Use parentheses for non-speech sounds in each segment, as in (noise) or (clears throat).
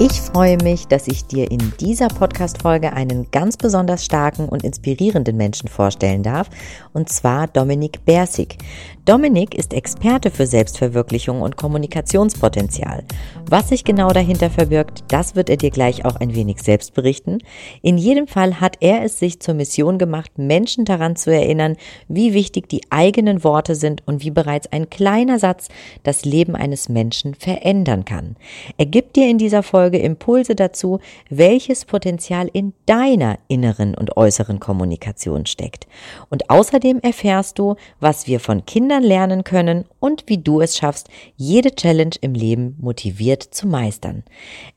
Ich freue mich, dass ich dir in dieser Podcast-Folge einen ganz besonders starken und inspirierenden Menschen vorstellen darf, und zwar Dominik Bersig. Dominik ist Experte für Selbstverwirklichung und Kommunikationspotenzial. Was sich genau dahinter verbirgt, das wird er dir gleich auch ein wenig selbst berichten. In jedem Fall hat er es sich zur Mission gemacht, Menschen daran zu erinnern, wie wichtig die eigenen Worte sind und wie bereits ein kleiner Satz das Leben eines Menschen verändern kann. Er gibt dir in dieser Folge Impulse dazu, welches Potenzial in deiner inneren und äußeren Kommunikation steckt. Und außerdem erfährst du, was wir von Kindern Kindern lernen können und wie du es schaffst, jede Challenge im Leben motiviert zu meistern.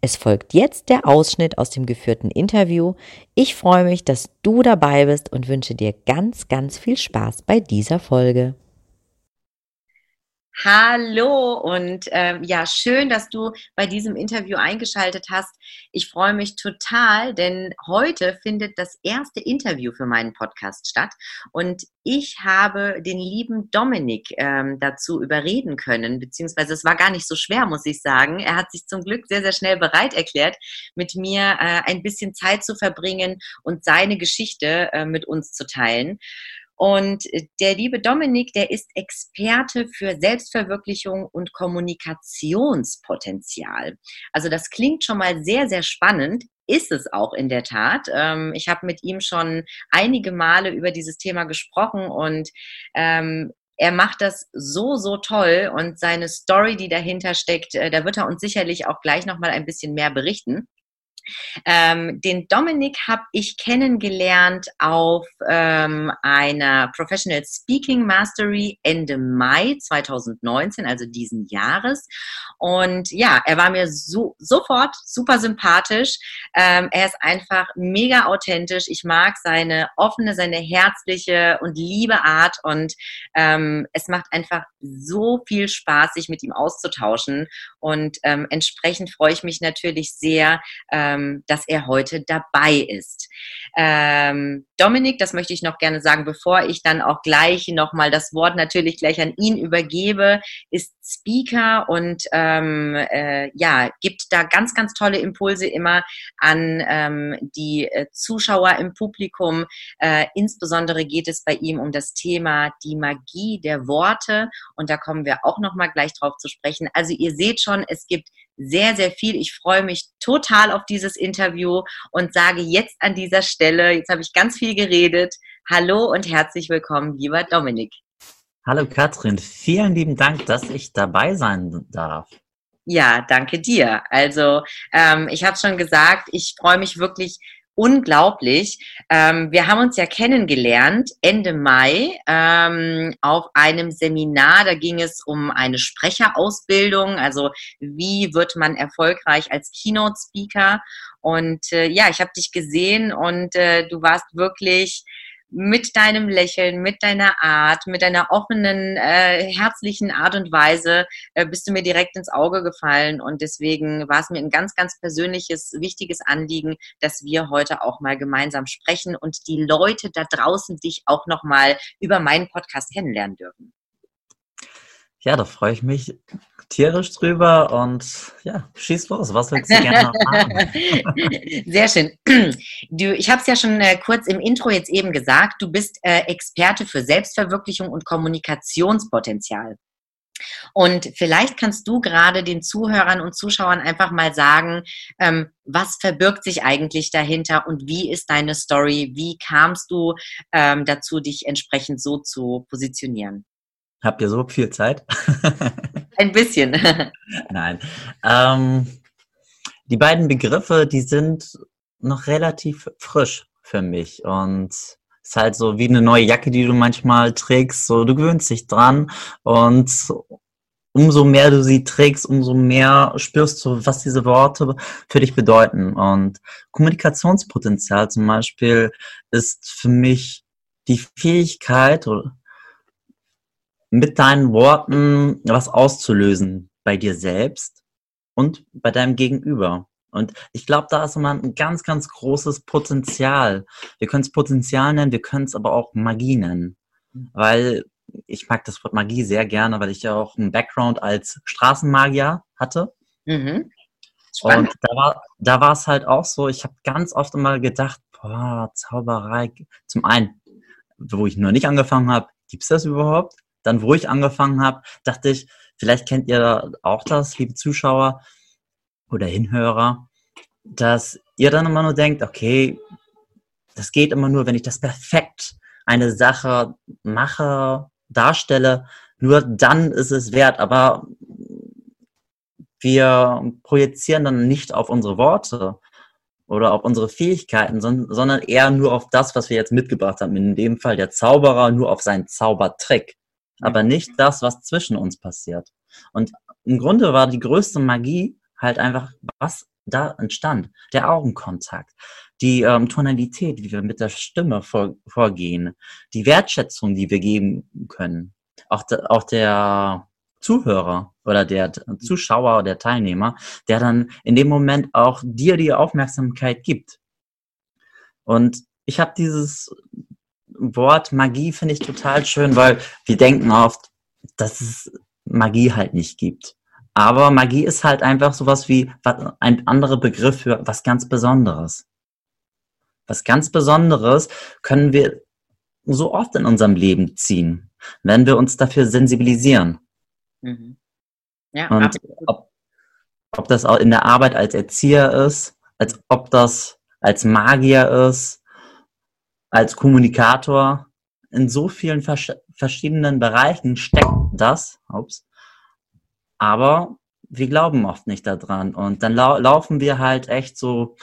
Es folgt jetzt der Ausschnitt aus dem geführten Interview. Ich freue mich, dass du dabei bist und wünsche dir ganz, ganz viel Spaß bei dieser Folge. Hallo und ähm, ja, schön, dass du bei diesem Interview eingeschaltet hast. Ich freue mich total, denn heute findet das erste Interview für meinen Podcast statt und ich habe den lieben Dominik ähm, dazu überreden können, beziehungsweise es war gar nicht so schwer, muss ich sagen. Er hat sich zum Glück sehr, sehr schnell bereit erklärt, mit mir äh, ein bisschen Zeit zu verbringen und seine Geschichte äh, mit uns zu teilen. Und der liebe Dominik, der ist Experte für Selbstverwirklichung und Kommunikationspotenzial. Also das klingt schon mal sehr, sehr spannend ist es auch in der Tat. Ähm, ich habe mit ihm schon einige Male über dieses Thema gesprochen und ähm, er macht das so, so toll und seine Story, die dahinter steckt, äh, da wird er uns sicherlich auch gleich nochmal ein bisschen mehr berichten. Ähm, den Dominik habe ich kennengelernt auf ähm, einer Professional Speaking Mastery Ende Mai 2019, also diesen Jahres. Und ja, er war mir so, sofort super sympathisch. Ähm, er ist einfach mega authentisch. Ich mag seine offene, seine herzliche und liebe Art. Und ähm, es macht einfach so viel Spaß, sich mit ihm auszutauschen. Und ähm, entsprechend freue ich mich natürlich sehr, ähm, dass er heute dabei ist. Ähm, Dominik, das möchte ich noch gerne sagen, bevor ich dann auch gleich nochmal das Wort natürlich gleich an ihn übergebe, ist Speaker und ähm, äh, ja, gibt da ganz, ganz tolle Impulse immer an ähm, die äh, Zuschauer im Publikum. Äh, insbesondere geht es bei ihm um das Thema die Magie der Worte und da kommen wir auch nochmal gleich drauf zu sprechen. Also ihr seht schon, es gibt sehr, sehr viel. Ich freue mich total auf dieses Interview und sage jetzt an dieser Stelle, jetzt habe ich ganz viel geredet, hallo und herzlich willkommen, lieber Dominik. Hallo Katrin, vielen lieben Dank, dass ich dabei sein darf. Ja, danke dir. Also ähm, ich habe schon gesagt, ich freue mich wirklich unglaublich. Ähm, wir haben uns ja kennengelernt Ende Mai ähm, auf einem Seminar. Da ging es um eine Sprecherausbildung. Also wie wird man erfolgreich als Keynote-Speaker? Und äh, ja, ich habe dich gesehen und äh, du warst wirklich mit deinem Lächeln, mit deiner Art, mit deiner offenen, äh, herzlichen Art und Weise äh, bist du mir direkt ins Auge gefallen und deswegen war es mir ein ganz, ganz persönliches, wichtiges Anliegen, dass wir heute auch mal gemeinsam sprechen und die Leute da draußen dich auch noch mal über meinen Podcast kennenlernen dürfen. Ja, da freue ich mich tierisch drüber und ja, schieß los. Was willst du gerne machen? (laughs) Sehr schön. (clears throat) Du, ich habe es ja schon äh, kurz im Intro jetzt eben gesagt, du bist äh, Experte für Selbstverwirklichung und Kommunikationspotenzial. Und vielleicht kannst du gerade den Zuhörern und Zuschauern einfach mal sagen, ähm, was verbirgt sich eigentlich dahinter und wie ist deine Story? Wie kamst du ähm, dazu, dich entsprechend so zu positionieren? Habt ihr so viel Zeit? (laughs) Ein bisschen. (laughs) Nein. Ähm, die beiden Begriffe, die sind noch relativ frisch für mich und es ist halt so wie eine neue Jacke, die du manchmal trägst. So, du gewöhnst dich dran und umso mehr du sie trägst, umso mehr spürst du, was diese Worte für dich bedeuten. Und Kommunikationspotenzial zum Beispiel ist für mich die Fähigkeit mit deinen Worten was auszulösen bei dir selbst und bei deinem Gegenüber. Und ich glaube, da ist immer ein ganz, ganz großes Potenzial. Wir können es Potenzial nennen, wir können es aber auch Magie nennen. Mhm. Weil ich mag das Wort Magie sehr gerne, weil ich ja auch einen Background als Straßenmagier hatte. Mhm. Und da war, da war es halt auch so, ich habe ganz oft immer gedacht, boah, Zauberei. Zum einen, wo ich nur nicht angefangen habe, gibt's das überhaupt? Dann, wo ich angefangen habe, dachte ich, vielleicht kennt ihr auch das, liebe Zuschauer oder Hinhörer, dass ihr dann immer nur denkt, okay, das geht immer nur, wenn ich das perfekt eine Sache mache, darstelle, nur dann ist es wert. Aber wir projizieren dann nicht auf unsere Worte oder auf unsere Fähigkeiten, sondern eher nur auf das, was wir jetzt mitgebracht haben. In dem Fall der Zauberer nur auf seinen Zaubertrick, aber nicht das, was zwischen uns passiert. Und im Grunde war die größte Magie halt einfach, was da entstand. Der Augenkontakt, die ähm, Tonalität, wie wir mit der Stimme vor, vorgehen, die Wertschätzung, die wir geben können. Auch, de, auch der Zuhörer oder der Zuschauer, der Teilnehmer, der dann in dem Moment auch dir die Aufmerksamkeit gibt. Und ich habe dieses Wort Magie finde ich total schön, weil wir denken oft, dass es Magie halt nicht gibt. Aber Magie ist halt einfach sowas wie ein anderer Begriff für was ganz Besonderes. Was ganz Besonderes können wir so oft in unserem Leben ziehen, wenn wir uns dafür sensibilisieren. Mhm. Ja, Und ob, ob das auch in der Arbeit als Erzieher ist, als ob das als Magier ist, als Kommunikator, in so vielen vers verschiedenen Bereichen steckt das. Ups. Aber wir glauben oft nicht daran. Und dann lau laufen wir halt echt so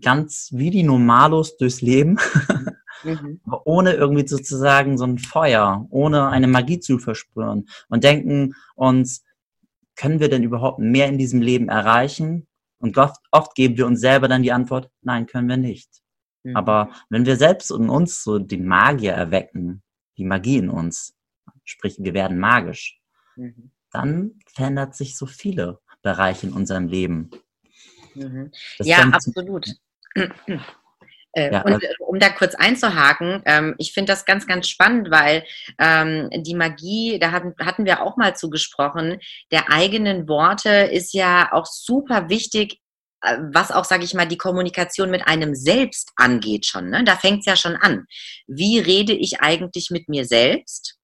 ganz wie die Normalos durchs Leben, (laughs) mhm. ohne irgendwie sozusagen so ein Feuer, ohne eine Magie zu verspüren und denken uns, können wir denn überhaupt mehr in diesem Leben erreichen? Und oft, oft geben wir uns selber dann die Antwort, nein, können wir nicht. Mhm. Aber wenn wir selbst in uns so den Magier erwecken, die Magie in uns, sprich, wir werden magisch, mhm dann verändert sich so viele Bereiche in unserem Leben. Mhm. Ja, absolut. (clears throat) Äh, ja, und also um da kurz einzuhaken, ähm, ich finde das ganz, ganz spannend, weil ähm, die Magie, da hatten, hatten wir auch mal zugesprochen, der eigenen Worte ist ja auch super wichtig, äh, was auch, sage ich mal, die Kommunikation mit einem selbst angeht schon. Ne? Da fängt es ja schon an. Wie rede ich eigentlich mit mir selbst?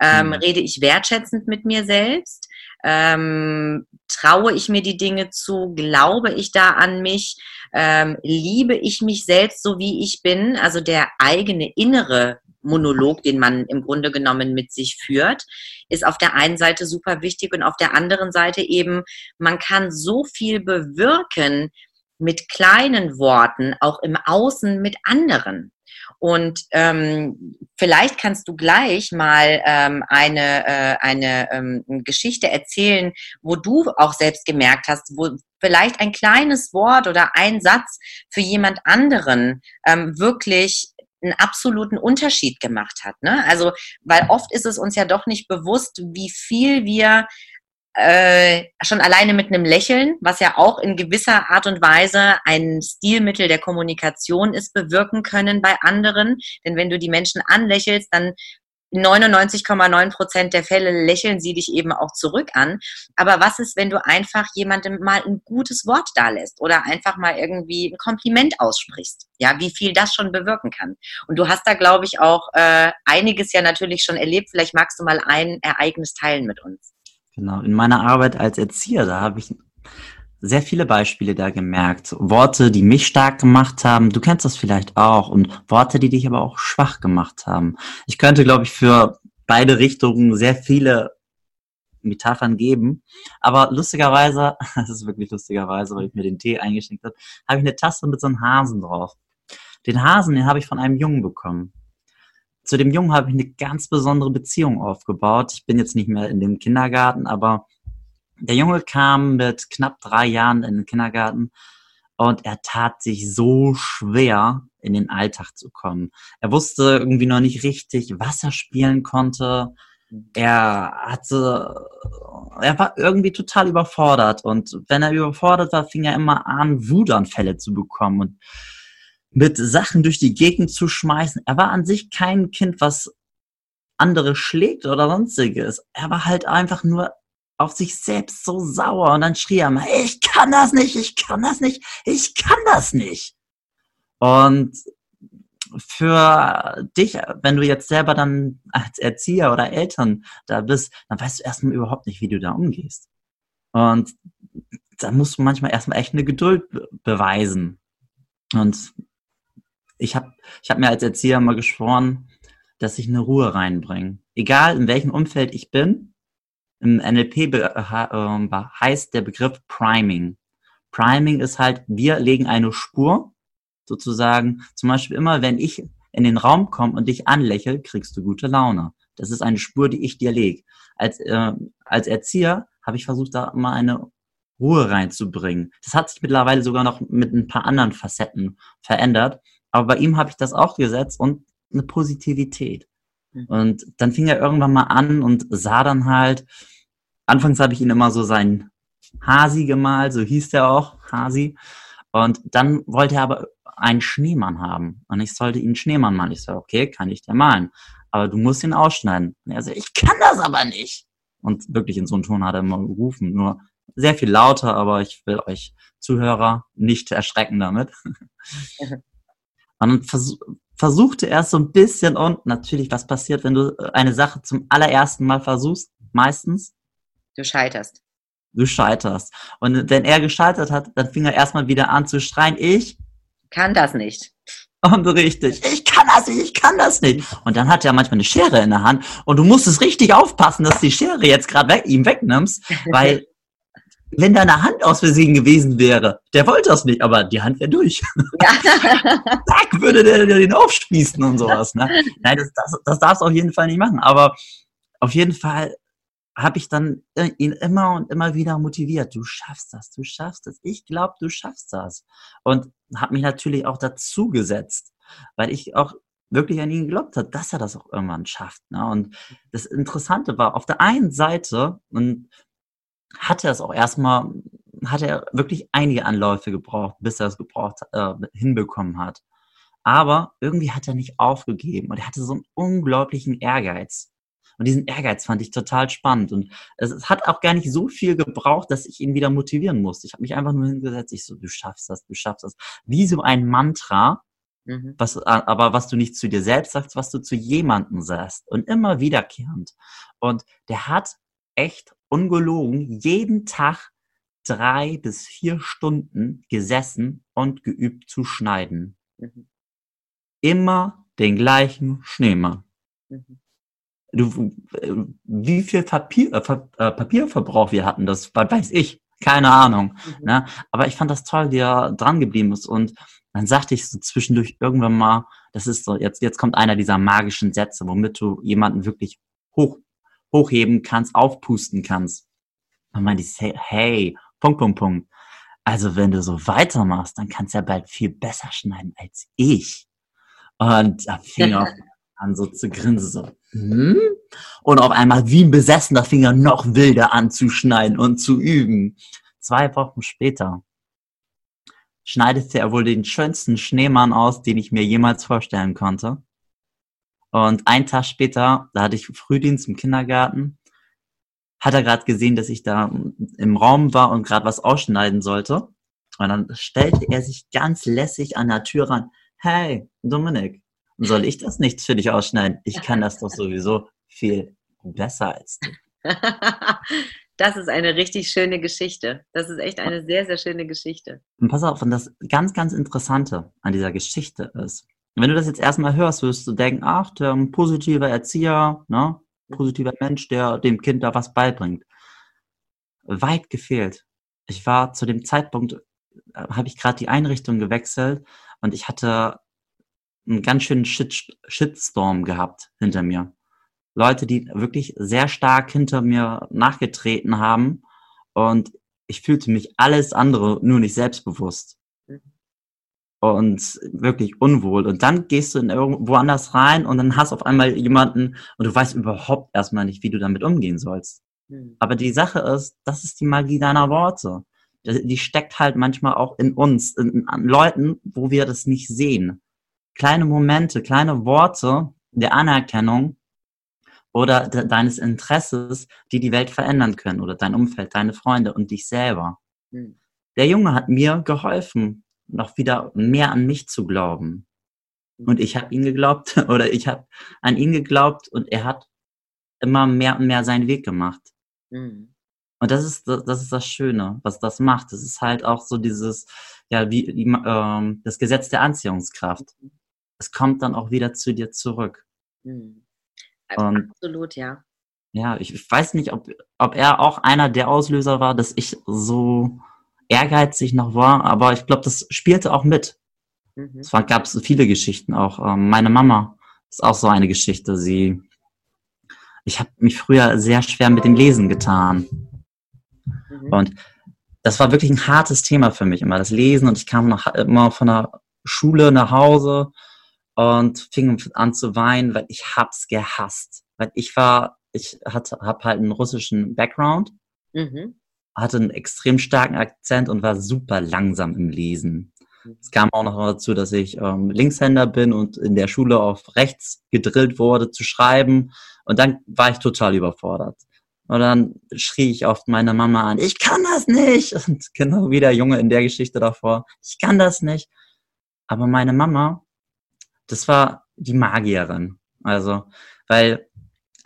Ähm, mhm. Rede ich wertschätzend mit mir selbst? Ähm, traue ich mir die Dinge zu? Glaube ich da an mich? Ähm, liebe ich mich selbst so, wie ich bin? Also der eigene innere Monolog, den man im Grunde genommen mit sich führt, ist auf der einen Seite super wichtig und auf der anderen Seite eben, man kann so viel bewirken mit kleinen Worten, auch im Außen mit anderen. Und ähm, vielleicht kannst du gleich mal ähm, eine, äh, eine ähm, Geschichte erzählen, wo du auch selbst gemerkt hast, wo vielleicht ein kleines Wort oder ein Satz für jemand anderen ähm, wirklich einen absoluten Unterschied gemacht hat. Ne? Also, weil oft ist es uns ja doch nicht bewusst, wie viel wir äh, schon alleine mit einem Lächeln, was ja auch in gewisser Art und Weise ein Stilmittel der Kommunikation ist, bewirken können bei anderen. Denn wenn du die Menschen anlächelst, dann 99,9 Prozent der Fälle lächeln sie dich eben auch zurück an. Aber was ist, wenn du einfach jemandem mal ein gutes Wort da lässt oder einfach mal irgendwie ein Kompliment aussprichst? Ja, wie viel das schon bewirken kann. Und du hast da, glaube ich, auch äh, einiges ja natürlich schon erlebt. Vielleicht magst du mal ein Ereignis teilen mit uns. Genau, in meiner Arbeit als Erzieher, da habe ich sehr viele Beispiele da gemerkt. Worte, die mich stark gemacht haben. Du kennst das vielleicht auch. Und Worte, die dich aber auch schwach gemacht haben. Ich könnte, glaube ich, für beide Richtungen sehr viele Metaphern geben. Aber lustigerweise, (laughs) das ist wirklich lustigerweise, weil ich mir den Tee eingeschenkt habe, habe ich eine Tasse mit so einem Hasen drauf. Den Hasen, den habe ich von einem Jungen bekommen zu dem Jungen habe ich eine ganz besondere Beziehung aufgebaut. Ich bin jetzt nicht mehr in dem Kindergarten, aber der Junge kam mit knapp drei Jahren in den Kindergarten und er tat sich so schwer, in den Alltag zu kommen. Er wusste irgendwie noch nicht richtig, was er spielen konnte. er hatte, er war irgendwie total überfordert und wenn er überfordert war, fing er immer an, Wutanfälle zu bekommen und mit Sachen durch die Gegend zu schmeißen. Er war an sich kein Kind, was andere schlägt oder sonstiges. Er war halt einfach nur auf sich selbst so sauer und dann schrie er mal, ich kann das nicht, ich kann das nicht, ich kann das nicht. Und für dich, wenn du jetzt selber dann als Erzieher oder Eltern da bist, dann weißt du erstmal überhaupt nicht, wie du da umgehst. Und da musst du manchmal erstmal echt eine Geduld beweisen. Und ich habe ich hab mir als Erzieher mal geschworen, dass ich eine Ruhe reinbringe. Egal in welchem Umfeld ich bin, im NLP äh, heißt der Begriff Priming. Priming ist halt, wir legen eine Spur sozusagen, zum Beispiel immer, wenn ich in den Raum komme und dich anlächle, kriegst du gute Laune. Das ist eine Spur, die ich dir lege. Als, äh, als Erzieher habe ich versucht, da immer eine Ruhe reinzubringen. Das hat sich mittlerweile sogar noch mit ein paar anderen Facetten verändert. Aber bei ihm habe ich das auch gesetzt und eine Positivität. Mhm. Und dann fing er irgendwann mal an und sah dann halt, anfangs habe ich ihn immer so seinen Hasi gemalt, so hieß der auch, Hasi. Und dann wollte er aber einen Schneemann haben. Und ich sollte ihn Schneemann malen. Ich so, okay, kann ich dir malen. Aber du musst ihn ausschneiden. Und er so, ich kann das aber nicht. Und wirklich in so einem Ton hat er immer gerufen. Nur sehr viel lauter, aber ich will euch Zuhörer nicht erschrecken damit. (laughs) Und versuchte er es so ein bisschen und natürlich, was passiert, wenn du eine Sache zum allerersten Mal versuchst? Meistens? Du scheiterst. Du scheiterst. Und wenn er gescheitert hat, dann fing er erstmal wieder an zu schreien, ich kann das nicht. Und richtig, ich kann das nicht, ich kann das nicht. Und dann hat er manchmal eine Schere in der Hand und du musstest richtig aufpassen, dass die Schere jetzt gerade weg, ihm wegnimmst, (laughs) weil wenn deine Hand aus Versehen gewesen wäre, der wollte das nicht, aber die Hand wäre durch. (laughs) Ja. Zack, würde der, der den aufspießen und sowas. Ne? Nein, das, das, das darfst du auf jeden Fall nicht machen. Aber auf jeden Fall habe ich dann ihn immer und immer wieder motiviert. Du schaffst das, du schaffst das. Ich glaube, du schaffst das. Und habe mich natürlich auch dazu gesetzt, weil ich auch wirklich an ihn geglaubt habe, dass er das auch irgendwann schafft. Ne? Und das Interessante war, auf der einen Seite und hat er es auch erstmal, hat er wirklich einige Anläufe gebraucht, bis er es gebraucht, äh, hinbekommen hat. Aber irgendwie hat er nicht aufgegeben und er hatte so einen unglaublichen Ehrgeiz. Und diesen Ehrgeiz fand ich total spannend. Und es, hat auch gar nicht so viel gebraucht, dass ich ihn wieder motivieren musste. Ich habe mich einfach nur hingesetzt, ich so, du schaffst das, du schaffst das. Wie so ein Mantra, mhm. was, aber was du nicht zu dir selbst sagst, was du zu jemandem sagst. Und immer wiederkehrend. Und der hat echt ungelogen jeden Tag drei bis vier Stunden gesessen und geübt zu schneiden. Mhm. Immer den gleichen Schneemann. Mhm du, wie viel Papier, äh, äh, Papierverbrauch wir hatten, das weiß ich. Keine Ahnung. Mhm. Ne? Aber ich fand das toll, wie er dran geblieben ist. Und dann sagte ich so zwischendurch irgendwann mal, das ist so, jetzt, jetzt kommt einer dieser magischen Sätze, womit du jemanden wirklich hoch, hochheben kannst, aufpusten kannst. Und meinte ich, hey, Punkt, Punkt, Punkt. Also wenn du so weitermachst, dann kannst du ja bald viel besser schneiden als ich. Und da fing er (laughs) an so zu grinsen, so, hm? Und auf einmal wie ein besessener Finger noch wilder anzuschneiden und zu üben. Zwei Wochen später schneidete er wohl den schönsten Schneemann aus, den ich mir jemals vorstellen konnte. Und einen Tag später, da hatte ich Frühdienst im Kindergarten, hat er gerade gesehen, dass ich da im Raum war und gerade was ausschneiden sollte. Und dann stellte er sich ganz lässig an der Tür ran. Hey, Dominik, soll ich das nicht für dich ausschneiden? Ich kann das doch sowieso viel besser als du. (laughs) Das ist eine richtig schöne Geschichte. Das ist echt eine sehr, sehr schöne Geschichte. Und pass auf, und das ganz, ganz Interessante an dieser Geschichte ist, wenn du das jetzt erstmal hörst, wirst du denken, ach, der ein positiver Erzieher, ne, positiver Mensch, der dem Kind da was beibringt. Weit gefehlt. Ich war zu dem Zeitpunkt, äh, habe ich gerade die Einrichtung gewechselt und ich hatte einen ganz schönen Shit Shitstorm gehabt hinter mir. Leute, die wirklich sehr stark hinter mir nachgetreten haben und ich fühlte mich alles andere nur nicht selbstbewusst. Und wirklich unwohl. Und dann gehst du in irgendwo anders rein und dann hast auf einmal jemanden und du weißt überhaupt erstmal nicht, wie du damit umgehen sollst. Mhm. Aber die Sache ist, das ist die Magie deiner Worte. Die steckt halt manchmal auch in uns, in, in Leuten, wo wir das nicht sehen. Kleine Momente, kleine Worte der Anerkennung oder de deines Interesses, die die Welt verändern können oder dein Umfeld, deine Freunde und dich selber. Mhm. Der Junge hat mir geholfen, noch wieder mehr an mich zu glauben. Und ich habe ihn geglaubt (laughs) oder ich habe an ihn geglaubt und er hat immer mehr und mehr seinen Weg gemacht. Mhm. Und das ist, das ist das Schöne, was das macht. Das ist halt auch so dieses, ja, wie, ähm, das Gesetz der Anziehungskraft. Mhm. Es kommt dann auch wieder zu dir zurück. Mhm. Und, Absolut, ja. Ja, ich weiß nicht, ob, ob er auch einer der Auslöser war, dass ich so ehrgeizig noch war, aber ich glaube, das spielte auch mit. Mhm. Es gab so viele Geschichten auch. Ähm, meine Mama ist auch so eine Geschichte. Sie, ich habe mich früher sehr schwer mit dem Lesen getan. Mhm. Und das war wirklich ein hartes Thema für mich immer, das Lesen. Und ich kam noch immer von der Schule nach Hause und fing an zu weinen, weil ich hab's gehasst. Weil ich war, ich hatte, hab halt einen russischen Background. Mhm hatte einen extrem starken Akzent und war super langsam im Lesen. Mhm. Es kam auch noch dazu, dass ich ähm, Linkshänder bin und in der Schule auf rechts gedrillt wurde zu schreiben. Und dann war ich total überfordert. Und dann schrie ich oft meine Mama an, ich kann das nicht. (laughs) Und genau wie der Junge in der Geschichte davor, ich kann das nicht. Aber meine Mama, das war die Magierin. Also, weil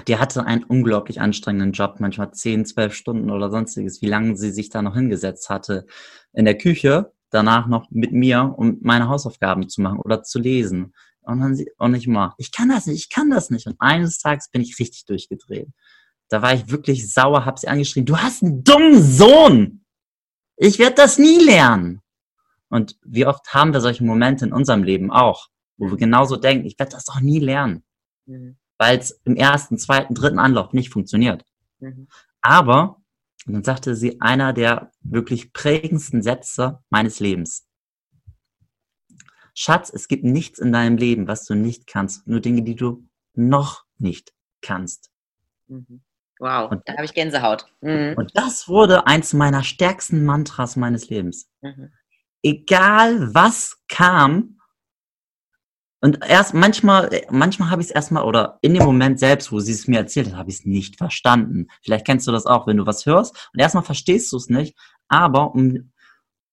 die hatte einen unglaublich anstrengenden Job, manchmal 10, 12 Stunden oder sonstiges, wie lange sie sich da noch hingesetzt hatte in der Küche, danach noch mit mir, um meine Hausaufgaben zu machen oder zu lesen. Und dann sie, und ich mal, ich kann das nicht, ich kann das nicht. Und eines Tages bin ich richtig durchgedreht. Da war ich wirklich sauer, hab sie angeschrien, du hast einen dummen Sohn! Ich werde das nie lernen. Und wie oft haben wir solche Momente in unserem Leben auch, wo wir genauso denken, ich werde das doch nie lernen. Mhm weil es im ersten, zweiten, dritten Anlauf nicht funktioniert. Mhm. Aber, und dann sagte sie einer der wirklich prägendsten Sätze meines Lebens. Schatz, es gibt nichts in deinem Leben, was du nicht kannst, nur Dinge, die du noch nicht kannst. Mhm. Wow, und, da habe ich Gänsehaut. Mhm. Und das wurde eins meiner stärksten Mantras meines Lebens. Mhm. Egal was kam, und erst manchmal, manchmal habe ich es erstmal oder in dem Moment selbst, wo sie es mir erzählt hat, habe ich es nicht verstanden. Vielleicht kennst du das auch, wenn du was hörst und erstmal verstehst du es nicht, aber um,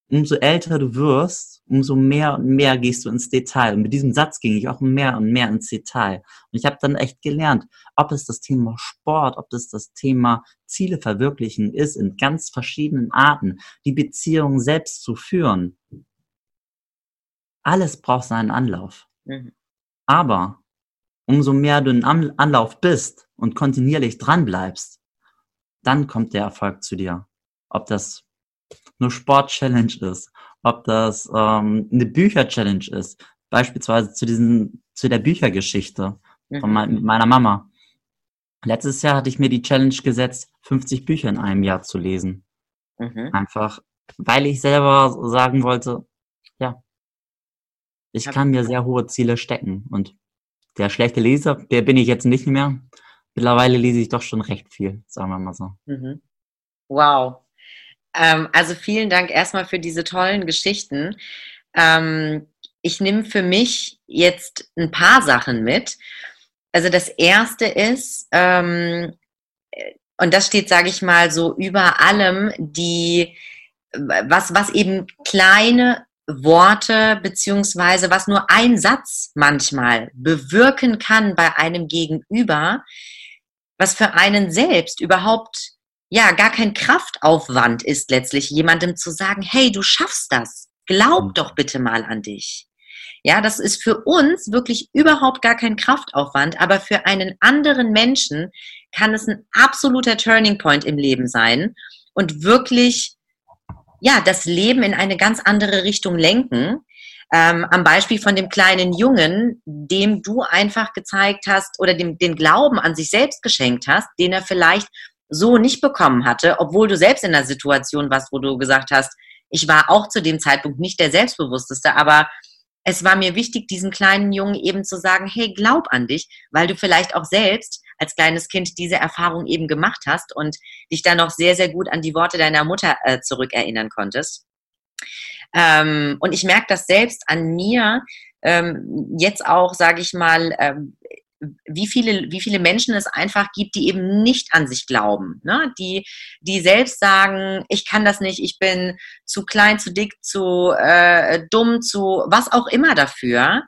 umso älter du wirst, umso mehr und mehr gehst du ins Detail. Und mit diesem Satz ging ich auch mehr und mehr ins Detail. Und ich habe dann echt gelernt, ob es das Thema Sport, ob es das Thema Ziele verwirklichen ist, in ganz verschiedenen Arten, die Beziehung selbst zu führen. Alles braucht seinen Anlauf. Mhm. Aber umso mehr du in Anlauf bist und kontinuierlich dran bleibst, dann kommt der Erfolg zu dir. Ob das nur Sport-Challenge ist, ob das ähm, eine Bücher-Challenge ist, beispielsweise zu diesen, zu der Büchergeschichte mhm. von mein, meiner Mama. Letztes Jahr hatte ich mir die Challenge gesetzt, 50 Bücher in einem Jahr zu lesen. Mhm. Einfach, weil ich selber sagen wollte, ich kann mir sehr hohe Ziele stecken. Und der schlechte Leser, der bin ich jetzt nicht mehr. Mittlerweile lese ich doch schon recht viel, sagen wir mal so. Mhm. Wow. Ähm, also vielen Dank erstmal für diese tollen Geschichten. Ähm, ich nehme für mich jetzt ein paar Sachen mit. Also das erste ist, ähm, und das steht, sage ich mal, so über allem, die, was, was eben kleine Worte beziehungsweise was nur ein Satz manchmal bewirken kann bei einem Gegenüber, was für einen selbst überhaupt ja gar kein Kraftaufwand ist letztlich jemandem zu sagen, hey, du schaffst das, glaub mhm. doch bitte mal an dich. Ja, das ist für uns wirklich überhaupt gar kein Kraftaufwand, aber für einen anderen Menschen kann es ein absoluter Turning Point im Leben sein und wirklich ja, das Leben in eine ganz andere Richtung lenken. Ähm, am Beispiel von dem kleinen Jungen, dem du einfach gezeigt hast oder dem, den Glauben an sich selbst geschenkt hast, den er vielleicht so nicht bekommen hatte, obwohl du selbst in der Situation warst, wo du gesagt hast, ich war auch zu dem Zeitpunkt nicht der Selbstbewussteste, aber es war mir wichtig, diesem kleinen Jungen eben zu sagen, hey, glaub an dich, weil du vielleicht auch selbst als kleines Kind diese Erfahrung eben gemacht hast und dich dann noch sehr, sehr gut an die Worte deiner Mutter äh, zurückerinnern konntest. Ähm, und ich merke das selbst an mir, ähm, jetzt auch, sage ich mal, ähm, wie viele, wie viele Menschen es einfach gibt, die eben nicht an sich glauben, ne? die, die selbst sagen, ich kann das nicht, ich bin zu klein, zu dick, zu äh, dumm, zu was auch immer dafür,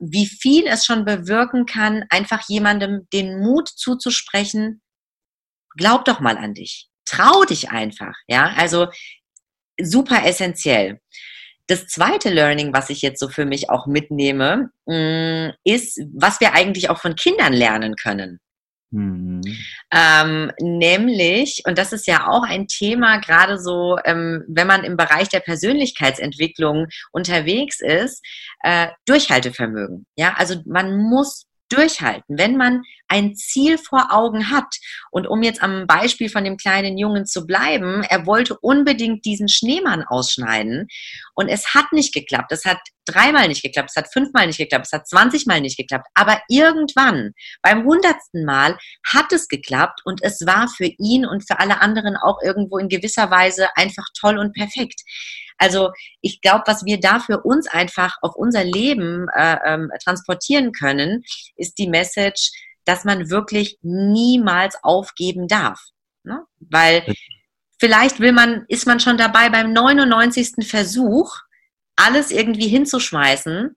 wie viel es schon bewirken kann, einfach jemandem den Mut zuzusprechen, glaub doch mal an dich, trau dich einfach, ja, also super essentiell. Das zweite Learning, was ich jetzt so für mich auch mitnehme, mm, ist, was wir eigentlich auch von Kindern lernen können. Mhm. Ähm, nämlich, und das ist ja auch ein Thema, gerade so, ähm, wenn man im Bereich der Persönlichkeitsentwicklung unterwegs ist, äh, Durchhaltevermögen. Ja, also man muss durchhalten, wenn man ein Ziel vor Augen hat. Und um jetzt am Beispiel von dem kleinen Jungen zu bleiben, er wollte unbedingt diesen Schneemann ausschneiden und es hat nicht geklappt. Es hat dreimal nicht geklappt, es hat fünfmal nicht geklappt, es hat zwanzigmal nicht geklappt. Aber irgendwann, beim hundertsten Mal, hat es geklappt und es war für ihn und für alle anderen auch irgendwo in gewisser Weise einfach toll und perfekt. Also ich glaube, was wir da für uns einfach auf unser Leben äh, ähm, transportieren können, ist die Message, dass man wirklich niemals aufgeben darf. Ne? Weil vielleicht will man, ist man schon dabei beim 99. Versuch, alles irgendwie hinzuschmeißen,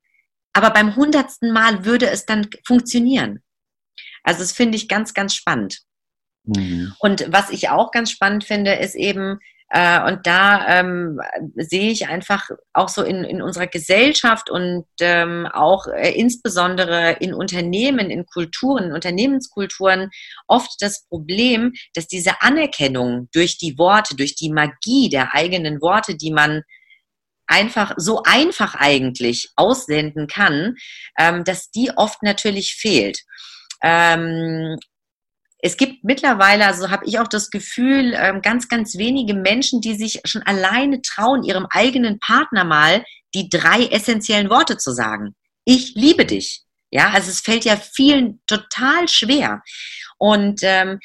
aber beim 100. Mal würde es dann funktionieren. Also das finde ich ganz, ganz spannend. Mhm. Und was ich auch ganz spannend finde, ist eben, äh, und da ähm, sehe ich einfach auch so in, in unserer Gesellschaft und ähm, auch äh, insbesondere in Unternehmen, in Kulturen, in Unternehmenskulturen oft das Problem, dass diese Anerkennung durch die Worte, durch die Magie der eigenen Worte, die man einfach so einfach eigentlich aussenden kann, ähm, dass die oft natürlich fehlt. Ähm, es gibt mittlerweile, also habe ich auch das Gefühl, ähm, ganz, ganz wenige Menschen, die sich schon alleine trauen, ihrem eigenen Partner mal die drei essentiellen Worte zu sagen. Ich liebe dich. Ja, also es fällt ja vielen total schwer. Und ähm,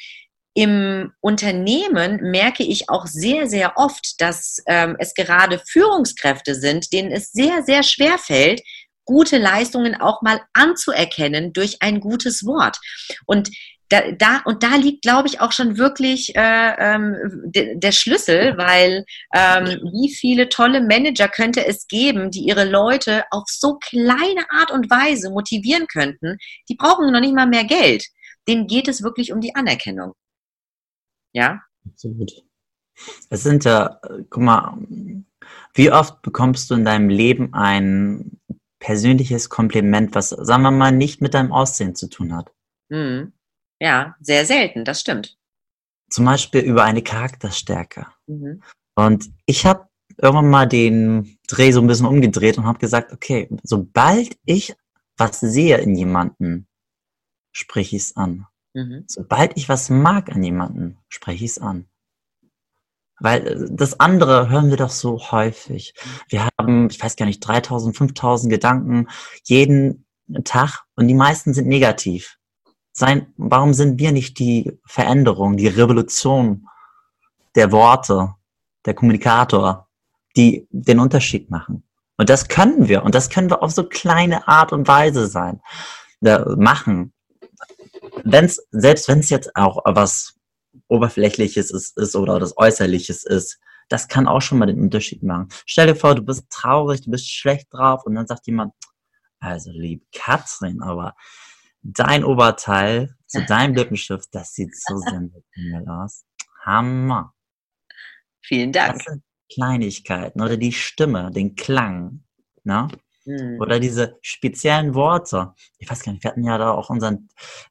im Unternehmen merke ich auch sehr, sehr oft, dass ähm, es gerade Führungskräfte sind, denen es sehr, sehr schwer fällt, gute Leistungen auch mal anzuerkennen durch ein gutes Wort. Und da, da und da liegt, glaube ich, auch schon wirklich äh, ähm, de, der Schlüssel, weil ähm, wie viele tolle Manager könnte es geben, die ihre Leute auf so kleine Art und Weise motivieren könnten, die brauchen noch nicht mal mehr Geld. Denen geht es wirklich um die Anerkennung. Ja? Absolut. Es sind ja, guck mal, wie oft bekommst du in deinem Leben ein persönliches Kompliment, was, sagen wir mal, nicht mit deinem Aussehen zu tun hat? Mhm. Ja, sehr selten, das stimmt. Zum Beispiel über eine Charakterstärke. Mhm. Und ich habe irgendwann mal den Dreh so ein bisschen umgedreht und habe gesagt, okay, sobald ich was sehe in jemanden, spreche ich es an. Mhm. Sobald ich was mag an jemanden, spreche ich es an. Weil äh, das andere hören wir doch so häufig. Wir haben, ich weiß gar nicht, 3000, 5000 Gedanken jeden Tag und die meisten sind negativ sein, warum sind wir nicht die Veränderung, die Revolution der Worte, der Kommunikator, die den Unterschied machen? Und das können wir. Und das können wir auf so kleine Art und Weise sein, äh, machen. Wenn's, selbst wenn es jetzt auch was Oberflächliches ist, ist oder das Äußerliches ist, das kann auch schon mal den Unterschied machen. Stell dir vor, du bist traurig, du bist schlecht drauf und dann sagt jemand, also lieb Katrin, aber dein Oberteil zu (laughs) deinem Lippenstift, das sieht so sensationell aus. Hammer. Vielen Dank. Kleinigkeiten oder die Stimme, den Klang, ne? Hm. Oder diese speziellen Worte. Ich weiß gar nicht, wir hatten ja da auch unseren